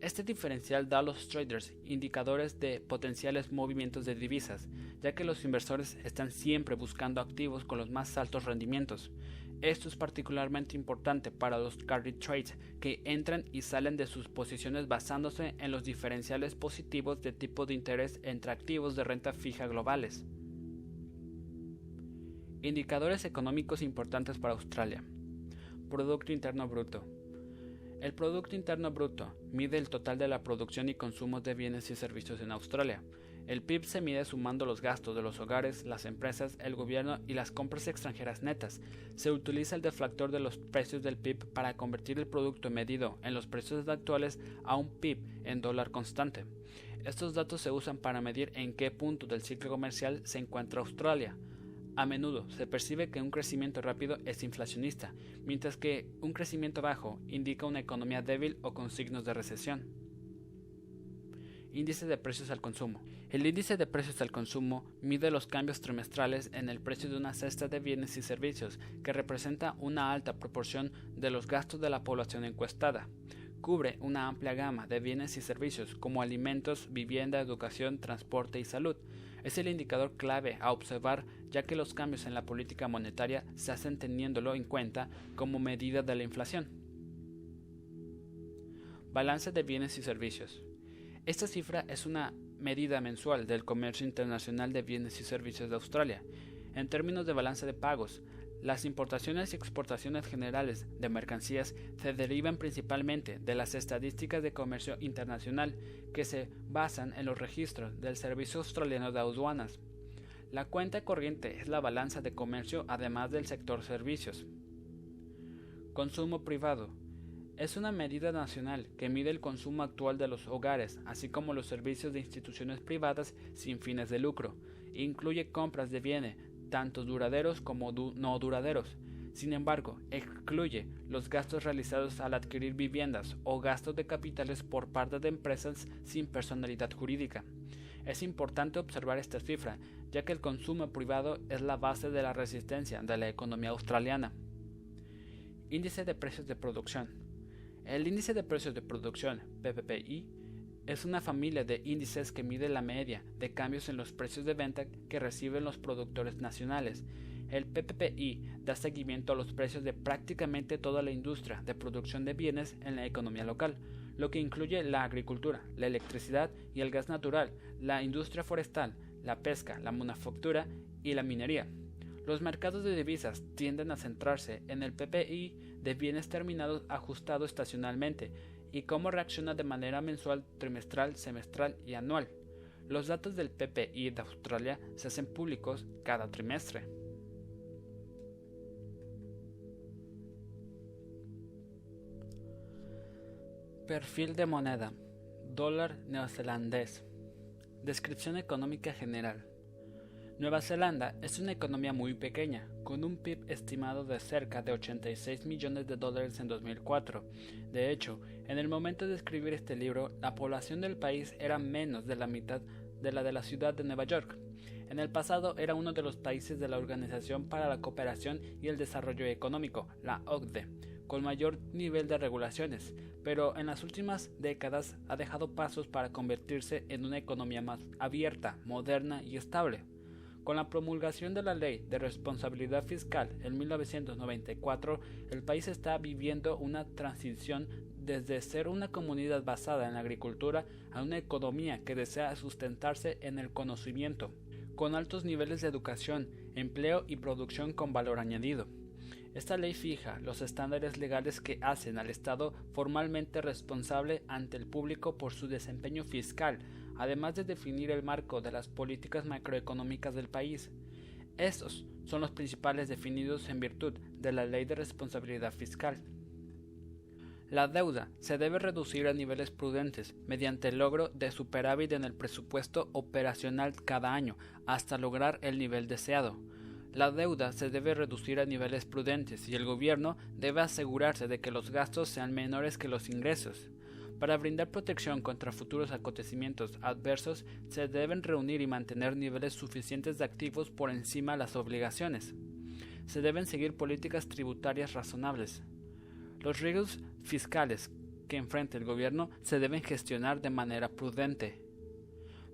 S1: Este diferencial da a los traders indicadores de potenciales movimientos de divisas, ya que los inversores están siempre buscando activos con los más altos rendimientos. Esto es particularmente importante para los carry trades que entran y salen de sus posiciones basándose en los diferenciales positivos de tipo de interés entre activos de renta fija globales. Indicadores económicos importantes para Australia. Producto Interno Bruto. El Producto Interno Bruto mide el total de la producción y consumo de bienes y servicios en Australia. El PIB se mide sumando los gastos de los hogares, las empresas, el gobierno y las compras extranjeras netas. Se utiliza el deflactor de los precios del PIB para convertir el producto medido en los precios actuales a un PIB en dólar constante. Estos datos se usan para medir en qué punto del ciclo comercial se encuentra Australia. A menudo se percibe que un crecimiento rápido es inflacionista, mientras que un crecimiento bajo indica una economía débil o con signos de recesión. Índice de precios al consumo. El índice de precios al consumo mide los cambios trimestrales en el precio de una cesta de bienes y servicios, que representa una alta proporción de los gastos de la población encuestada. Cubre una amplia gama de bienes y servicios como alimentos, vivienda, educación, transporte y salud. Es el indicador clave a observar ya que los cambios en la política monetaria se hacen teniéndolo en cuenta como medida de la inflación. Balance de bienes y servicios. Esta cifra es una medida mensual del comercio internacional de bienes y servicios de Australia. En términos de balance de pagos, las importaciones y exportaciones generales de mercancías se derivan principalmente de las estadísticas de comercio internacional que se basan en los registros del Servicio Australiano de Aduanas. La cuenta corriente es la balanza de comercio además del sector servicios. Consumo privado. Es una medida nacional que mide el consumo actual de los hogares, así como los servicios de instituciones privadas sin fines de lucro. Incluye compras de bienes, tanto duraderos como no duraderos. Sin embargo, excluye los gastos realizados al adquirir viviendas o gastos de capitales por parte de empresas sin personalidad jurídica. Es importante observar esta cifra, ya que el consumo privado es la base de la resistencia de la economía australiana. Índice de precios de producción. El índice de precios de producción, PPPI, es una familia de índices que mide la media de cambios en los precios de venta que reciben los productores nacionales. El PPPI da seguimiento a los precios de prácticamente toda la industria de producción de bienes en la economía local, lo que incluye la agricultura, la electricidad y el gas natural, la industria forestal, la pesca, la manufactura y la minería. Los mercados de divisas tienden a centrarse en el PPI de bienes terminados ajustado estacionalmente y cómo reacciona de manera mensual, trimestral, semestral y anual. Los datos del PPI de Australia se hacen públicos cada trimestre. Perfil de moneda. Dólar neozelandés. Descripción económica general. Nueva Zelanda es una economía muy pequeña, con un PIB estimado de cerca de 86 millones de dólares en 2004. De hecho, en el momento de escribir este libro, la población del país era menos de la mitad de la de la ciudad de Nueva York. En el pasado era uno de los países de la Organización para la Cooperación y el Desarrollo Económico, la OCDE, con mayor nivel de regulaciones, pero en las últimas décadas ha dejado pasos para convertirse en una economía más abierta, moderna y estable. Con la promulgación de la Ley de Responsabilidad Fiscal en 1994, el país está viviendo una transición desde ser una comunidad basada en la agricultura a una economía que desea sustentarse en el conocimiento, con altos niveles de educación, empleo y producción con valor añadido. Esta ley fija los estándares legales que hacen al Estado formalmente responsable ante el público por su desempeño fiscal, además de definir el marco de las políticas macroeconómicas del país. Estos son los principales definidos en virtud de la Ley de Responsabilidad Fiscal. La deuda se debe reducir a niveles prudentes mediante el logro de superávit en el presupuesto operacional cada año hasta lograr el nivel deseado. La deuda se debe reducir a niveles prudentes y el gobierno debe asegurarse de que los gastos sean menores que los ingresos. Para brindar protección contra futuros acontecimientos adversos, se deben reunir y mantener niveles suficientes de activos por encima de las obligaciones. Se deben seguir políticas tributarias razonables. Los riesgos fiscales que enfrenta el gobierno se deben gestionar de manera prudente.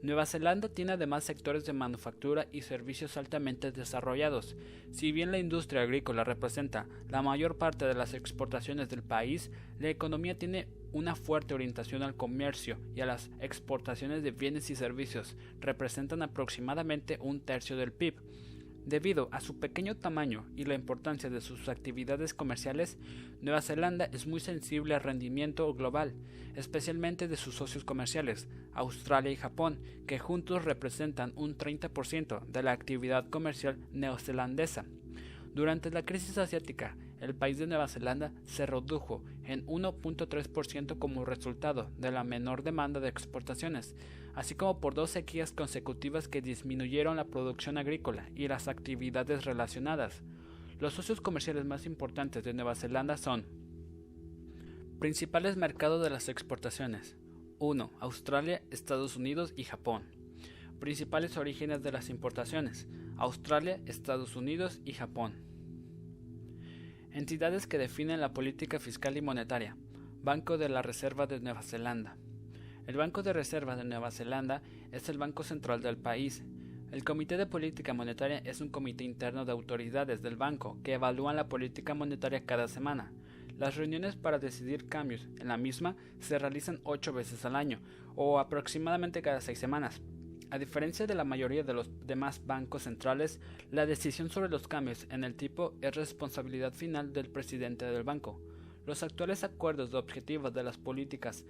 S1: Nueva Zelanda tiene además sectores de manufactura y servicios altamente desarrollados. Si bien la industria agrícola representa la mayor parte de las exportaciones del país, la economía tiene una fuerte orientación al comercio y a las exportaciones de bienes y servicios, representan aproximadamente un tercio del PIB. Debido a su pequeño tamaño y la importancia de sus actividades comerciales, Nueva Zelanda es muy sensible al rendimiento global, especialmente de sus socios comerciales, Australia y Japón, que juntos representan un 30% de la actividad comercial neozelandesa. Durante la crisis asiática, el país de Nueva Zelanda se redujo en 1.3% como resultado de la menor demanda de exportaciones, así como por dos sequías consecutivas que disminuyeron la producción agrícola y las actividades relacionadas. Los socios comerciales más importantes de Nueva Zelanda son Principales mercados de las exportaciones 1. Australia, Estados Unidos y Japón. Principales orígenes de las importaciones Australia, Estados Unidos y Japón. Entidades que definen la política fiscal y monetaria. Banco de la Reserva de Nueva Zelanda. El Banco de Reserva de Nueva Zelanda es el banco central del país. El Comité de Política Monetaria es un comité interno de autoridades del banco que evalúan la política monetaria cada semana. Las reuniones para decidir cambios en la misma se realizan ocho veces al año, o aproximadamente cada seis semanas. A diferencia de la mayoría de los demás bancos centrales, la decisión sobre los cambios en el tipo es responsabilidad final del presidente del banco. Los actuales acuerdos de objetivos de las políticas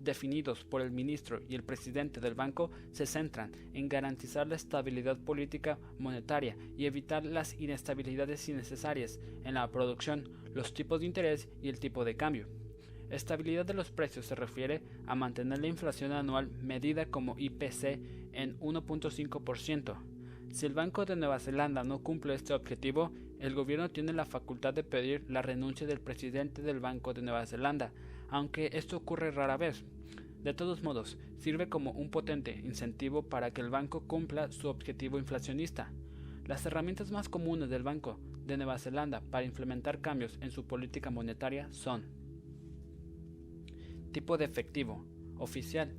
S1: definidos por el ministro y el presidente del banco se centran en garantizar la estabilidad política monetaria y evitar las inestabilidades innecesarias en la producción, los tipos de interés y el tipo de cambio. Estabilidad de los precios se refiere a mantener la inflación anual medida como IPC en 1.5%. Si el Banco de Nueva Zelanda no cumple este objetivo, el gobierno tiene la facultad de pedir la renuncia del presidente del Banco de Nueva Zelanda, aunque esto ocurre rara vez. De todos modos, sirve como un potente incentivo para que el banco cumpla su objetivo inflacionista. Las herramientas más comunes del Banco de Nueva Zelanda para implementar cambios en su política monetaria son Tipo de efectivo oficial.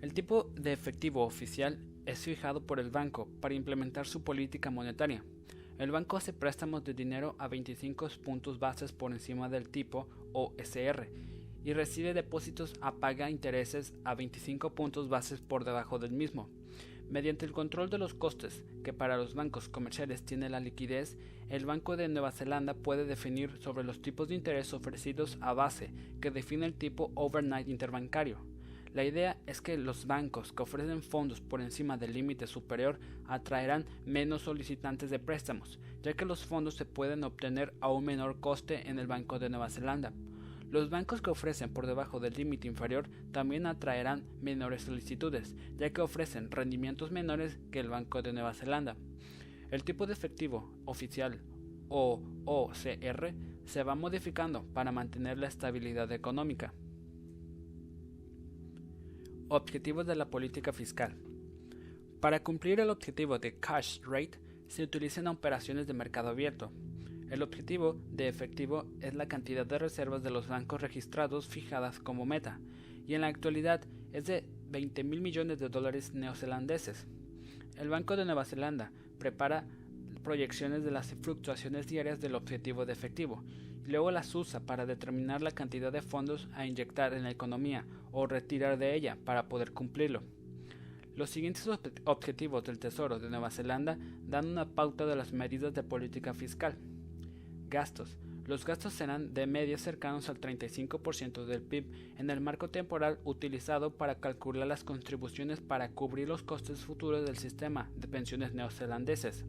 S1: El tipo de efectivo oficial es fijado por el banco para implementar su política monetaria. El banco hace préstamos de dinero a 25 puntos bases por encima del tipo OSR y recibe depósitos a paga intereses a 25 puntos bases por debajo del mismo. Mediante el control de los costes, que para los bancos comerciales tiene la liquidez, el Banco de Nueva Zelanda puede definir sobre los tipos de interés ofrecidos a base, que define el tipo overnight interbancario. La idea es que los bancos que ofrecen fondos por encima del límite superior atraerán menos solicitantes de préstamos, ya que los fondos se pueden obtener a un menor coste en el Banco de Nueva Zelanda. Los bancos que ofrecen por debajo del límite inferior también atraerán menores solicitudes, ya que ofrecen rendimientos menores que el Banco de Nueva Zelanda. El tipo de efectivo oficial o OCR se va modificando para mantener la estabilidad económica. Objetivos de la política fiscal. Para cumplir el objetivo de cash rate se utilizan operaciones de mercado abierto, el objetivo de efectivo es la cantidad de reservas de los bancos registrados fijadas como meta, y en la actualidad es de 20 mil millones de dólares neozelandeses. El Banco de Nueva Zelanda prepara proyecciones de las fluctuaciones diarias del objetivo de efectivo y luego las usa para determinar la cantidad de fondos a inyectar en la economía o retirar de ella para poder cumplirlo. Los siguientes objetivos del Tesoro de Nueva Zelanda dan una pauta de las medidas de política fiscal. Gastos. Los gastos serán de media cercanos al 35% del PIB en el marco temporal utilizado para calcular las contribuciones para cubrir los costes futuros del sistema de pensiones neozelandeses.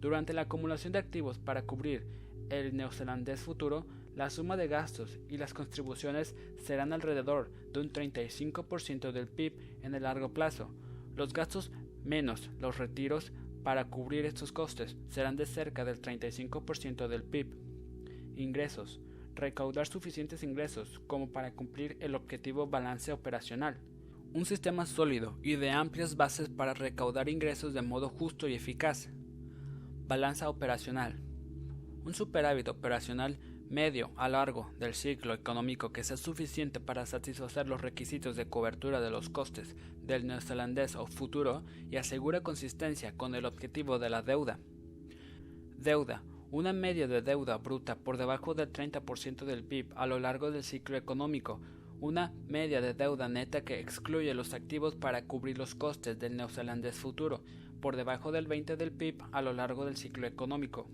S1: Durante la acumulación de activos para cubrir el neozelandés futuro, la suma de gastos y las contribuciones serán alrededor de un 35% del PIB en el largo plazo. Los gastos menos los retiros para cubrir estos costes serán de cerca del 35% del PIB. Ingresos. Recaudar suficientes ingresos como para cumplir el objetivo balance operacional. Un sistema sólido y de amplias bases para recaudar ingresos de modo justo y eficaz. Balanza operacional. Un superávit operacional medio a largo del ciclo económico que sea suficiente para satisfacer los requisitos de cobertura de los costes del neozelandés o futuro y asegura consistencia con el objetivo de la deuda. Deuda. Una media de deuda bruta por debajo del 30% del PIB a lo largo del ciclo económico. Una media de deuda neta que excluye los activos para cubrir los costes del neozelandés futuro por debajo del 20% del PIB a lo largo del ciclo económico.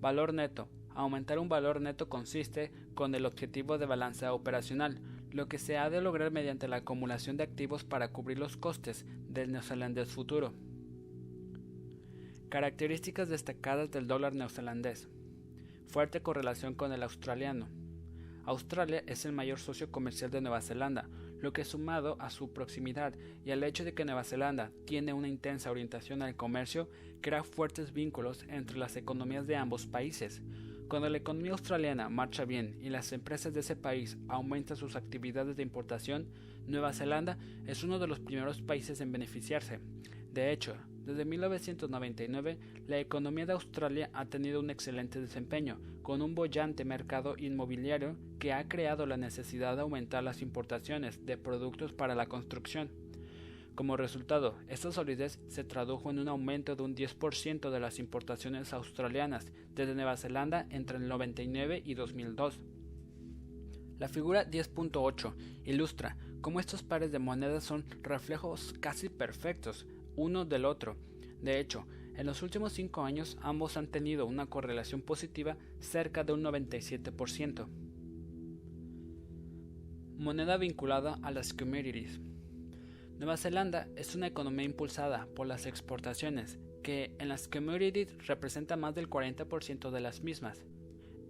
S1: Valor neto Aumentar un valor neto consiste con el objetivo de balanza operacional, lo que se ha de lograr mediante la acumulación de activos para cubrir los costes del neozelandés futuro. Características destacadas del dólar neozelandés. Fuerte correlación con el australiano. Australia es el mayor socio comercial de Nueva Zelanda, lo que sumado a su proximidad y al hecho de que Nueva Zelanda tiene una intensa orientación al comercio, crea fuertes vínculos entre las economías de ambos países, cuando la economía australiana marcha bien y las empresas de ese país aumentan sus actividades de importación, Nueva Zelanda es uno de los primeros países en beneficiarse. De hecho, desde 1999, la economía de Australia ha tenido un excelente desempeño, con un bollante mercado inmobiliario que ha creado la necesidad de aumentar las importaciones de productos para la construcción. Como resultado, esta solidez se tradujo en un aumento de un 10% de las importaciones australianas desde Nueva Zelanda entre el 99 y 2002. La figura 10.8 ilustra cómo estos pares de monedas son reflejos casi perfectos uno del otro. De hecho, En los últimos cinco años ambos han tenido una correlación positiva cerca de un 97%. Moneda vinculada a las commodities. Nueva Zelanda es una economía impulsada por las exportaciones, que en las commodities representa más del 40% de las mismas.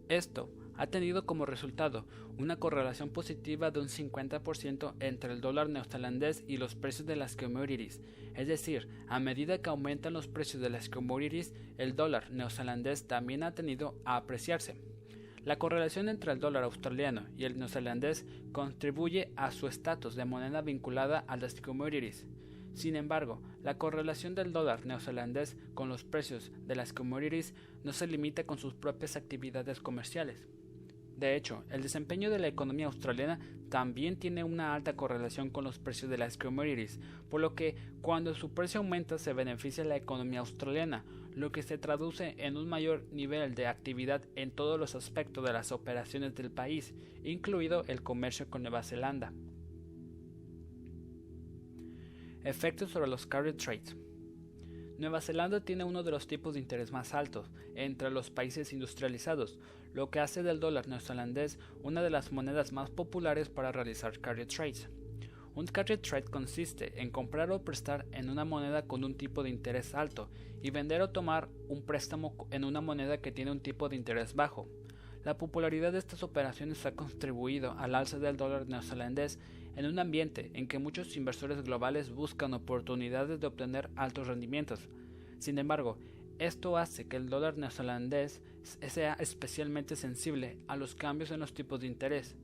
S1: Esto ha tenido como resultado una correlación positiva de un 50% entre el dólar neozelandés y los precios de las commodities, es decir, a medida que aumentan los precios de las commodities, el dólar neozelandés también ha tenido a apreciarse. La correlación entre el dólar australiano y el neozelandés contribuye a su estatus de moneda vinculada a las commodities. Sin embargo, la correlación del dólar neozelandés con los precios de las commodities no se limita con sus propias actividades comerciales. De hecho, el desempeño de la economía australiana también tiene una alta correlación con los precios de las commodities, por lo que cuando su precio aumenta se beneficia la economía australiana, lo que se traduce en un mayor nivel de actividad en todos los aspectos de las operaciones del país, incluido el comercio con Nueva Zelanda. Efectos sobre los carry trades. Nueva Zelanda tiene uno de los tipos de interés más altos entre los países industrializados, lo que hace del dólar neozelandés una de las monedas más populares para realizar carry trades. Un carry trade consiste en comprar o prestar en una moneda con un tipo de interés alto y vender o tomar un préstamo en una moneda que tiene un tipo de interés bajo. La popularidad de estas operaciones ha contribuido al alza del dólar neozelandés en un ambiente en que muchos inversores globales buscan oportunidades de obtener altos rendimientos. Sin embargo, esto hace que el dólar neozelandés sea especialmente sensible a los cambios en los tipos de interés.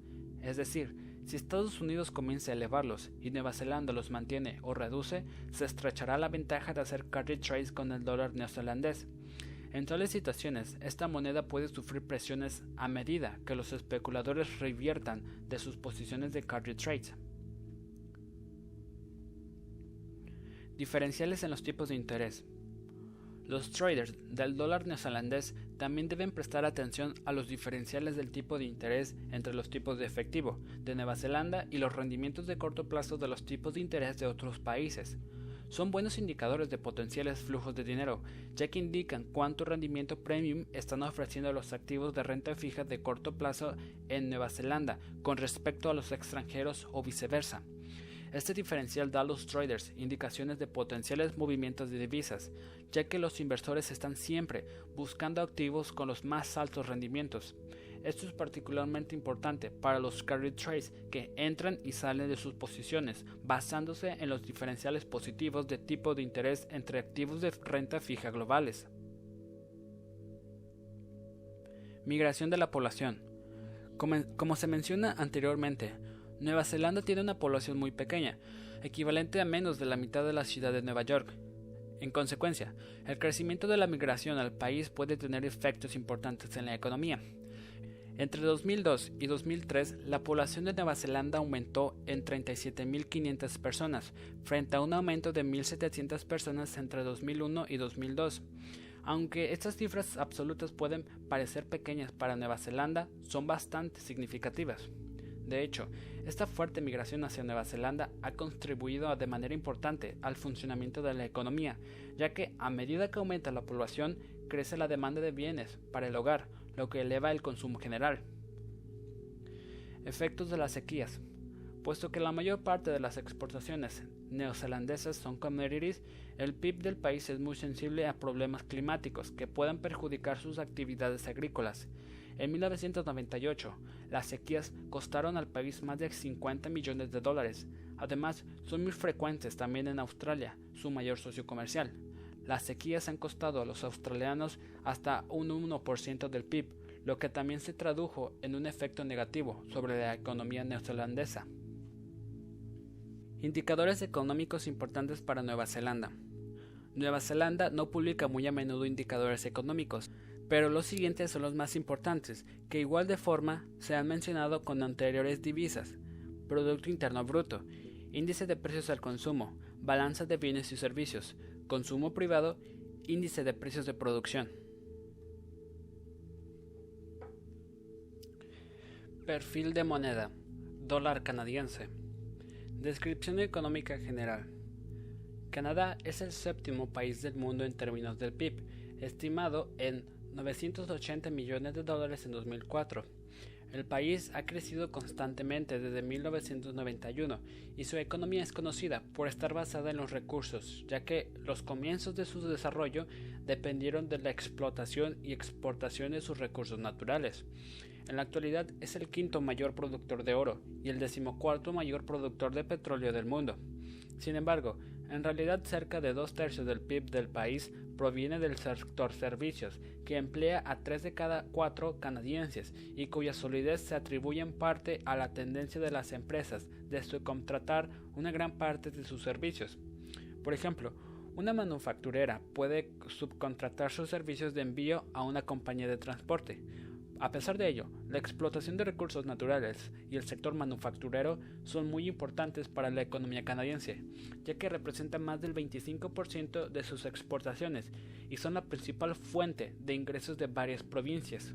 S1: Es decir, si Estados Unidos comienza a elevarlos y Nueva Zelanda los mantiene o reduce, se estrechará la ventaja de hacer carry trades con el dólar neozelandés. En tales situaciones, esta moneda puede sufrir presiones a medida que los especuladores reviertan de sus posiciones de carry trades. Diferenciales en los tipos de interés. Los traders del dólar neozelandés también deben prestar atención a los diferenciales del tipo de interés entre los tipos de efectivo de Nueva Zelanda y los rendimientos de corto plazo de los tipos de interés de otros países. Son buenos indicadores de potenciales flujos de dinero, ya que indican cuánto rendimiento premium están ofreciendo los activos de renta fija de corto plazo en Nueva Zelanda con respecto a los extranjeros o viceversa. Este diferencial da a los traders indicaciones de potenciales movimientos de divisas, ya que los inversores están siempre buscando activos con los más altos rendimientos. Esto es particularmente importante para los carry trades que entran y salen de sus posiciones, basándose en los diferenciales positivos de tipo de interés entre activos de renta fija globales. Migración de la población. Como, como se menciona anteriormente, Nueva Zelanda tiene una población muy pequeña, equivalente a menos de la mitad de la ciudad de Nueva York. En consecuencia, el crecimiento de la migración al país puede tener efectos importantes en la economía. Entre 2002 y 2003, la población de Nueva Zelanda aumentó en 37.500 personas, frente a un aumento de 1.700 personas entre 2001 y 2002. Aunque estas cifras absolutas pueden parecer pequeñas para Nueva Zelanda, son bastante significativas. De hecho, esta fuerte migración hacia Nueva Zelanda ha contribuido de manera importante al funcionamiento de la economía, ya que a medida que aumenta la población, crece la demanda de bienes para el hogar, lo que eleva el consumo general. Efectos de las sequías. Puesto que la mayor parte de las exportaciones neozelandesas son commodities, el PIB del país es muy sensible a problemas climáticos que puedan perjudicar sus actividades agrícolas. En 1998, las sequías costaron al país más de 50 millones de dólares. Además, son muy frecuentes también en Australia, su mayor socio comercial. Las sequías han costado a los australianos hasta un 1% del PIB, lo que también se tradujo en un efecto negativo sobre la economía neozelandesa. Indicadores económicos importantes para Nueva Zelanda. Nueva Zelanda no publica muy a menudo indicadores económicos, pero los siguientes son los más importantes, que igual de forma se han mencionado con anteriores divisas. Producto Interno Bruto, índice de precios al consumo, balanza de bienes y servicios, consumo privado, índice de precios de producción. Perfil de moneda, dólar canadiense. Descripción económica general.
S2: Canadá es el séptimo país del mundo en términos del PIB, estimado en 980 millones de dólares en 2004. El país ha crecido constantemente desde 1991 y su economía es conocida por estar basada en los recursos, ya que los comienzos de su desarrollo dependieron de la explotación y exportación de sus recursos naturales. En la actualidad es el quinto mayor productor de oro y el decimocuarto mayor productor de petróleo del mundo. Sin embargo, en realidad cerca de dos tercios del PIB del país proviene del sector servicios, que emplea a tres de cada cuatro canadienses y cuya solidez se atribuye en parte a la tendencia de las empresas de subcontratar una gran parte de sus servicios. Por ejemplo, una manufacturera puede subcontratar sus servicios de envío a una compañía de transporte, a pesar de ello, la explotación de recursos naturales y el sector manufacturero son muy importantes para la economía canadiense, ya que representan más del 25% de sus exportaciones y son la principal fuente de ingresos de varias provincias.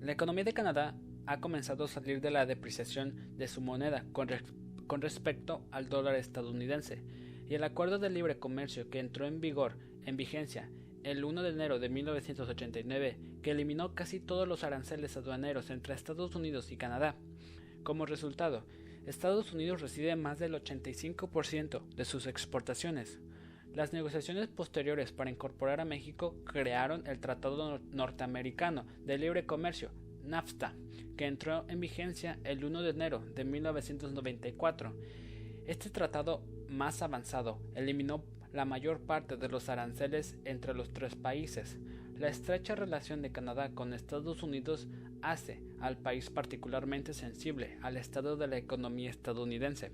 S2: La economía de Canadá ha comenzado a salir de la depreciación de su moneda con, con respecto al dólar estadounidense, y el acuerdo de libre comercio que entró en vigor en vigencia el 1 de enero de 1989, que eliminó casi todos los aranceles aduaneros entre Estados Unidos y Canadá. Como resultado, Estados Unidos recibe más del 85% de sus exportaciones. Las negociaciones posteriores para incorporar a México crearon el Tratado Norteamericano de Libre Comercio, NAFTA, que entró en vigencia el 1 de enero de 1994. Este tratado más avanzado eliminó la mayor parte de los aranceles entre los tres países. La estrecha relación de Canadá con Estados Unidos hace al país particularmente sensible al estado de la economía estadounidense.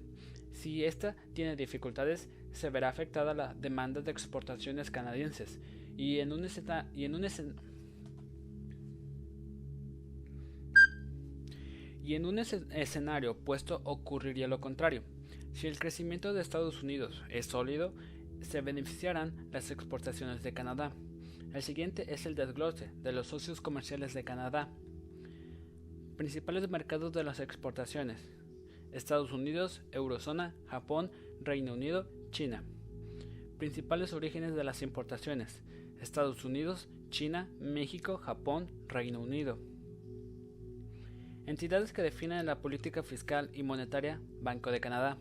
S2: Si ésta tiene dificultades, se verá afectada la demanda de exportaciones canadienses y en un, escenario opuesto ocurriría lo contrario. Si el crecimiento de Estados Unidos es sólido, se beneficiarán las exportaciones de Canadá. El siguiente es el desglose de los socios comerciales de Canadá. Principales mercados de las exportaciones. Estados Unidos, Eurozona, Japón, Reino Unido, China. Principales orígenes de las importaciones. Estados Unidos, China, México, Japón, Reino Unido. Entidades que definen la política fiscal y monetaria, Banco de Canadá.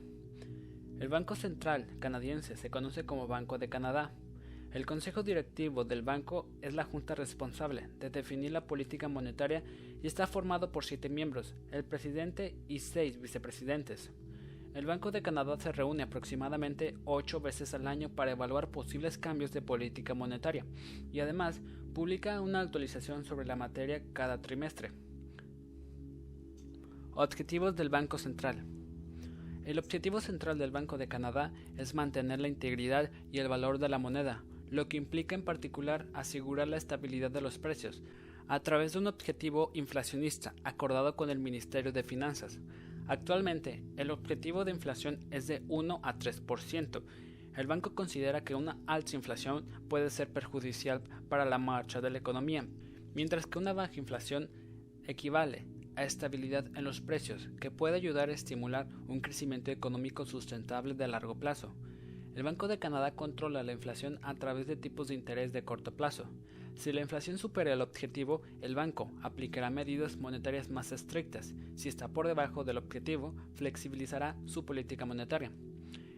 S2: El Banco Central canadiense se conoce como Banco de Canadá. El Consejo Directivo del banco es la junta responsable de definir la política monetaria y está formado por siete miembros, el presidente y seis vicepresidentes. El Banco de Canadá se reúne aproximadamente ocho veces al año para evaluar posibles cambios de política monetaria y además publica una actualización sobre la materia cada trimestre. Objetivos del Banco Central. El objetivo central del Banco de Canadá es mantener la integridad y el valor de la moneda, lo que implica en particular asegurar la estabilidad de los precios, a través de un objetivo inflacionista acordado con el Ministerio de Finanzas. Actualmente, el objetivo de inflación es de 1 a 3%. El banco considera que una alta inflación puede ser perjudicial para la marcha de la economía, mientras que una baja inflación equivale a estabilidad en los precios, que puede ayudar a estimular un crecimiento económico sustentable de largo plazo. El Banco de Canadá controla la inflación a través de tipos de interés de corto plazo. Si la inflación supera el objetivo, el banco aplicará medidas monetarias más estrictas. Si está por debajo del objetivo, flexibilizará su política monetaria.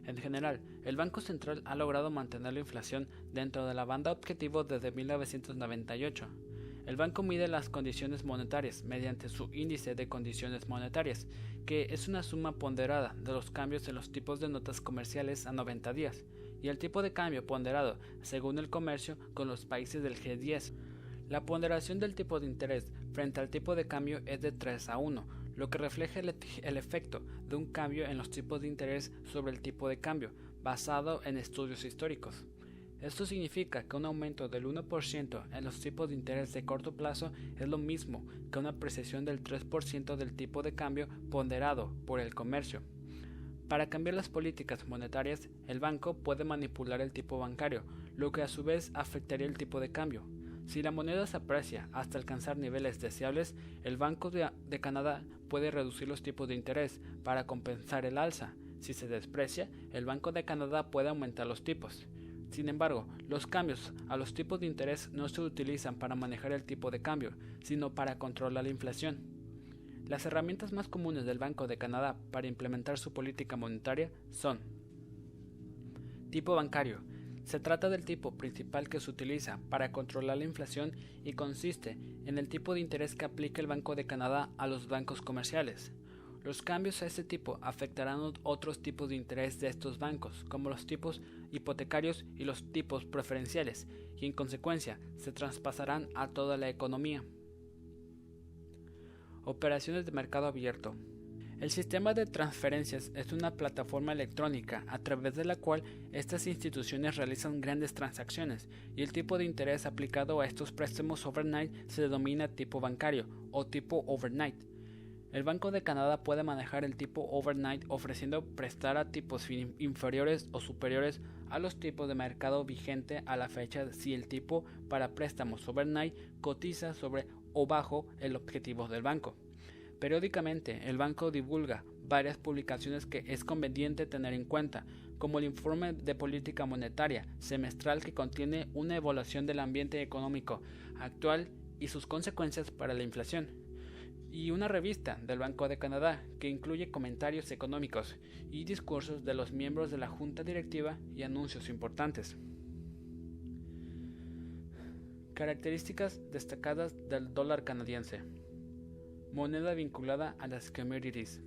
S2: En general, el Banco Central ha logrado mantener la inflación dentro de la banda objetivo desde 1998. El banco mide las condiciones monetarias mediante su índice de condiciones monetarias, que es una suma ponderada de los cambios en los tipos de notas comerciales a 90 días, y el tipo de cambio ponderado según el comercio con los países del G10. La ponderación del tipo de interés frente al tipo de cambio es de 3 a 1, lo que refleja el, el efecto de un cambio en los tipos de interés sobre el tipo de cambio, basado en estudios históricos. Esto significa que un aumento del 1% en los tipos de interés de corto plazo es lo mismo que una apreciación del 3% del tipo de cambio ponderado por el comercio. Para cambiar las políticas monetarias, el banco puede manipular el tipo bancario, lo que a su vez afectaría el tipo de cambio. Si la moneda se aprecia hasta alcanzar niveles deseables, el Banco de, Canadá puede reducir los tipos de interés para compensar el alza. Si se desprecia, el Banco de Canadá puede aumentar los tipos. Sin embargo, los cambios a los tipos de interés no se utilizan para manejar el tipo de cambio, sino para controlar la inflación. Las herramientas más comunes del Banco de Canadá para implementar su política monetaria son Tipo bancario. Se trata del tipo principal que se utiliza para controlar la inflación y consiste en el tipo de interés que aplica el Banco de Canadá a los bancos comerciales. Los cambios a este tipo afectarán otros tipos de interés de estos bancos, como los tipos hipotecarios y los tipos preferenciales, y en consecuencia se traspasarán a toda la economía. Operaciones de mercado abierto. El sistema de transferencias es una plataforma electrónica a través de la cual estas instituciones realizan grandes transacciones y el tipo de interés aplicado a estos préstamos overnight se denomina tipo bancario o tipo overnight. El Banco de Canadá puede manejar el tipo overnight ofreciendo prestar a tipos inferiores o superiores a los tipos de mercado vigente a la fecha si el tipo para préstamos overnight cotiza sobre o bajo el objetivo del banco. Periódicamente, el banco divulga varias publicaciones que es conveniente tener en cuenta, como el informe de política monetaria semestral que contiene una evaluación del ambiente económico actual y sus consecuencias para la inflación y una revista del Banco de Canadá que incluye comentarios económicos y discursos de los miembros de la junta directiva y anuncios importantes. Características destacadas del dólar canadiense. Moneda vinculada a las commodities.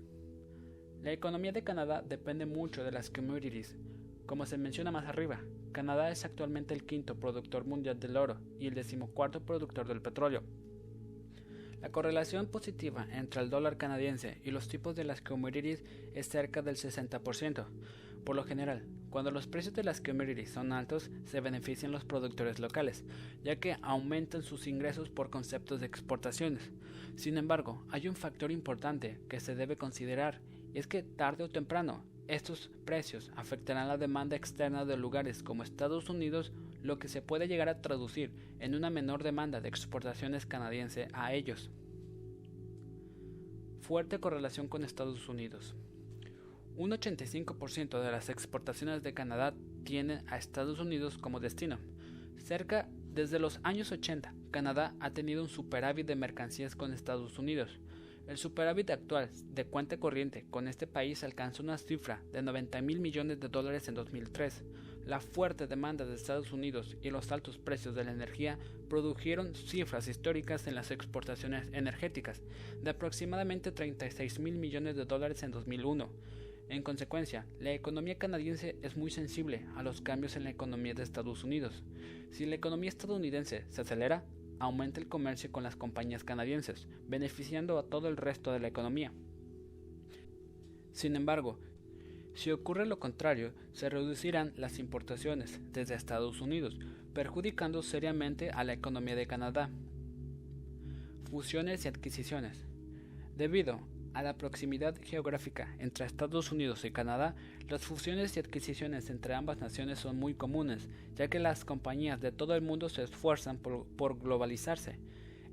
S2: La economía de Canadá depende mucho de las commodities. Como se menciona más arriba, Canadá es actualmente el quinto productor mundial del oro y el decimocuarto productor del petróleo. La correlación positiva entre el dólar canadiense y los tipos de las commodities es cerca del 60%. Por lo general, cuando los precios de las commodities son altos, se benefician los productores locales, ya que aumentan sus ingresos por conceptos de exportaciones. Sin embargo, hay un factor importante que se debe considerar, y es que tarde o temprano, estos precios afectarán la demanda externa de lugares como Estados Unidos lo que se puede llegar a traducir en una menor demanda de exportaciones canadiense a ellos. Fuerte correlación con Estados Unidos. Un 85% de las exportaciones de Canadá tienen a Estados Unidos como destino. Cerca desde los años 80, Canadá ha tenido un superávit de mercancías con Estados Unidos. El superávit actual de cuenta corriente con este país alcanzó una cifra de 90 mil millones de dólares en 2003, la fuerte demanda de Estados Unidos y los altos precios de la energía produjeron cifras históricas en las exportaciones energéticas de aproximadamente 36 mil millones de dólares en 2001. En consecuencia, la economía canadiense es muy sensible a los cambios en la economía de Estados Unidos. Si la economía estadounidense se acelera, aumenta el comercio con las compañías canadienses, beneficiando a todo el resto de la economía. Sin embargo, si ocurre lo contrario, se reducirán las importaciones desde Estados Unidos, perjudicando seriamente a la economía de Canadá. Fusiones y adquisiciones. Debido a la proximidad geográfica entre Estados Unidos y Canadá, las fusiones y adquisiciones entre ambas naciones son muy comunes, ya que las compañías de todo el mundo se esfuerzan por, globalizarse.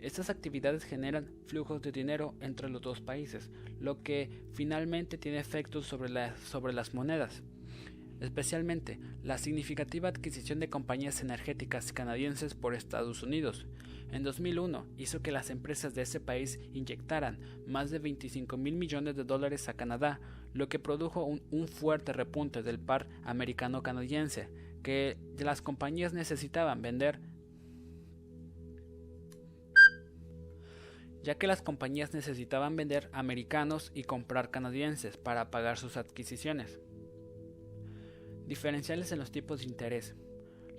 S2: Estas actividades generan flujos de dinero entre los dos países, lo que finalmente tiene efectos sobre, las monedas especialmente la significativa adquisición de compañías energéticas canadienses por Estados Unidos. En 2001 hizo que las empresas de ese país inyectaran más de 25 mil millones de dólares a Canadá, lo que produjo un, un fuerte repunte del par americano-canadiense, que las compañías necesitaban vender ya que las compañías necesitaban vender americanos y comprar canadienses para pagar sus adquisiciones. Diferenciales en los tipos de interés.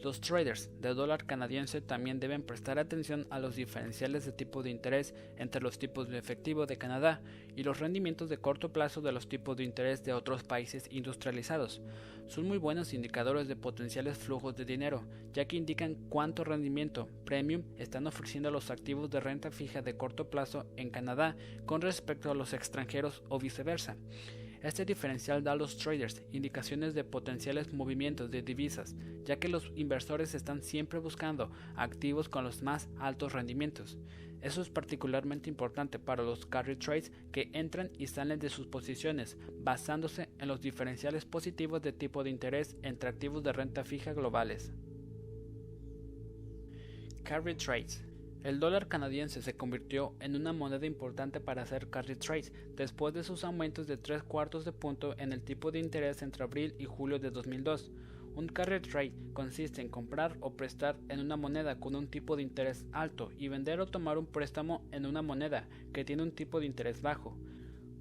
S2: Los traders de dólar canadiense también deben prestar atención a los diferenciales de tipo de interés entre los tipos de efectivo de Canadá y los rendimientos de corto plazo de los tipos de interés de otros países industrializados. Son muy buenos indicadores de potenciales flujos de dinero, ya que indican cuánto rendimiento premium están ofreciendo los activos de renta fija de corto plazo en Canadá con respecto a los extranjeros o viceversa. Este diferencial da a los traders indicaciones de potenciales movimientos de divisas, ya que los inversores están siempre buscando activos con los más altos rendimientos. Eso es particularmente importante para los carry trades que entran y salen de sus posiciones, basándose en los diferenciales positivos de tipo de interés entre activos de renta fija globales. Carry trades el dólar canadiense se convirtió en una moneda importante para hacer carry trades después de sus aumentos de tres cuartos de punto en el tipo de interés entre abril y julio de 2002. Un carry trade consiste en comprar o prestar en una moneda con un tipo de interés alto y vender o tomar un préstamo en una moneda que tiene un tipo de interés bajo.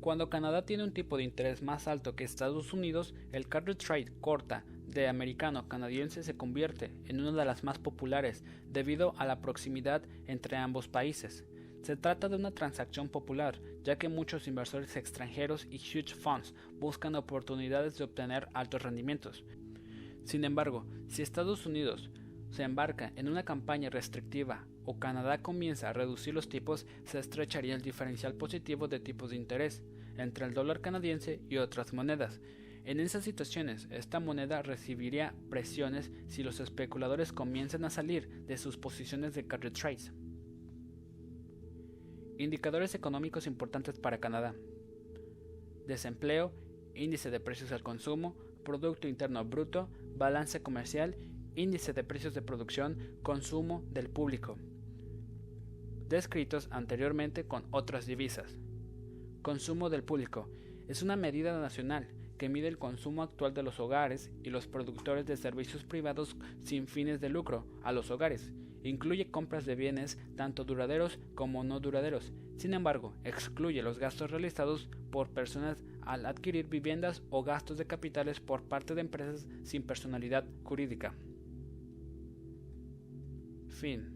S2: Cuando Canadá tiene un tipo de interés más alto que Estados Unidos, el carry trade corta de americano canadiense se convierte en una de las más populares debido a la proximidad entre ambos países. Se trata de una transacción popular, ya que muchos inversores extranjeros y huge funds buscan oportunidades de obtener altos rendimientos. Sin embargo, si Estados Unidos se embarca en una campaña restrictiva o Canadá comienza a reducir los tipos, se estrecharía el diferencial positivo de tipos de interés entre el dólar canadiense y otras monedas, en esas situaciones, esta moneda recibiría presiones si los especuladores comienzan a salir de sus posiciones de carry trades. Indicadores económicos importantes para Canadá. Desempleo, índice de precios al consumo, Producto Interno Bruto, balance comercial, índice de precios de producción, consumo del público. Descritos anteriormente con otras divisas. Consumo del público. Es una medida nacional que mide el consumo actual de los hogares y los productores de servicios privados sin fines de lucro a los hogares. Incluye compras de bienes tanto duraderos como no duraderos. Sin embargo, excluye los gastos realizados por personas al adquirir viviendas o gastos de capitales por parte de empresas sin personalidad jurídica. Fin.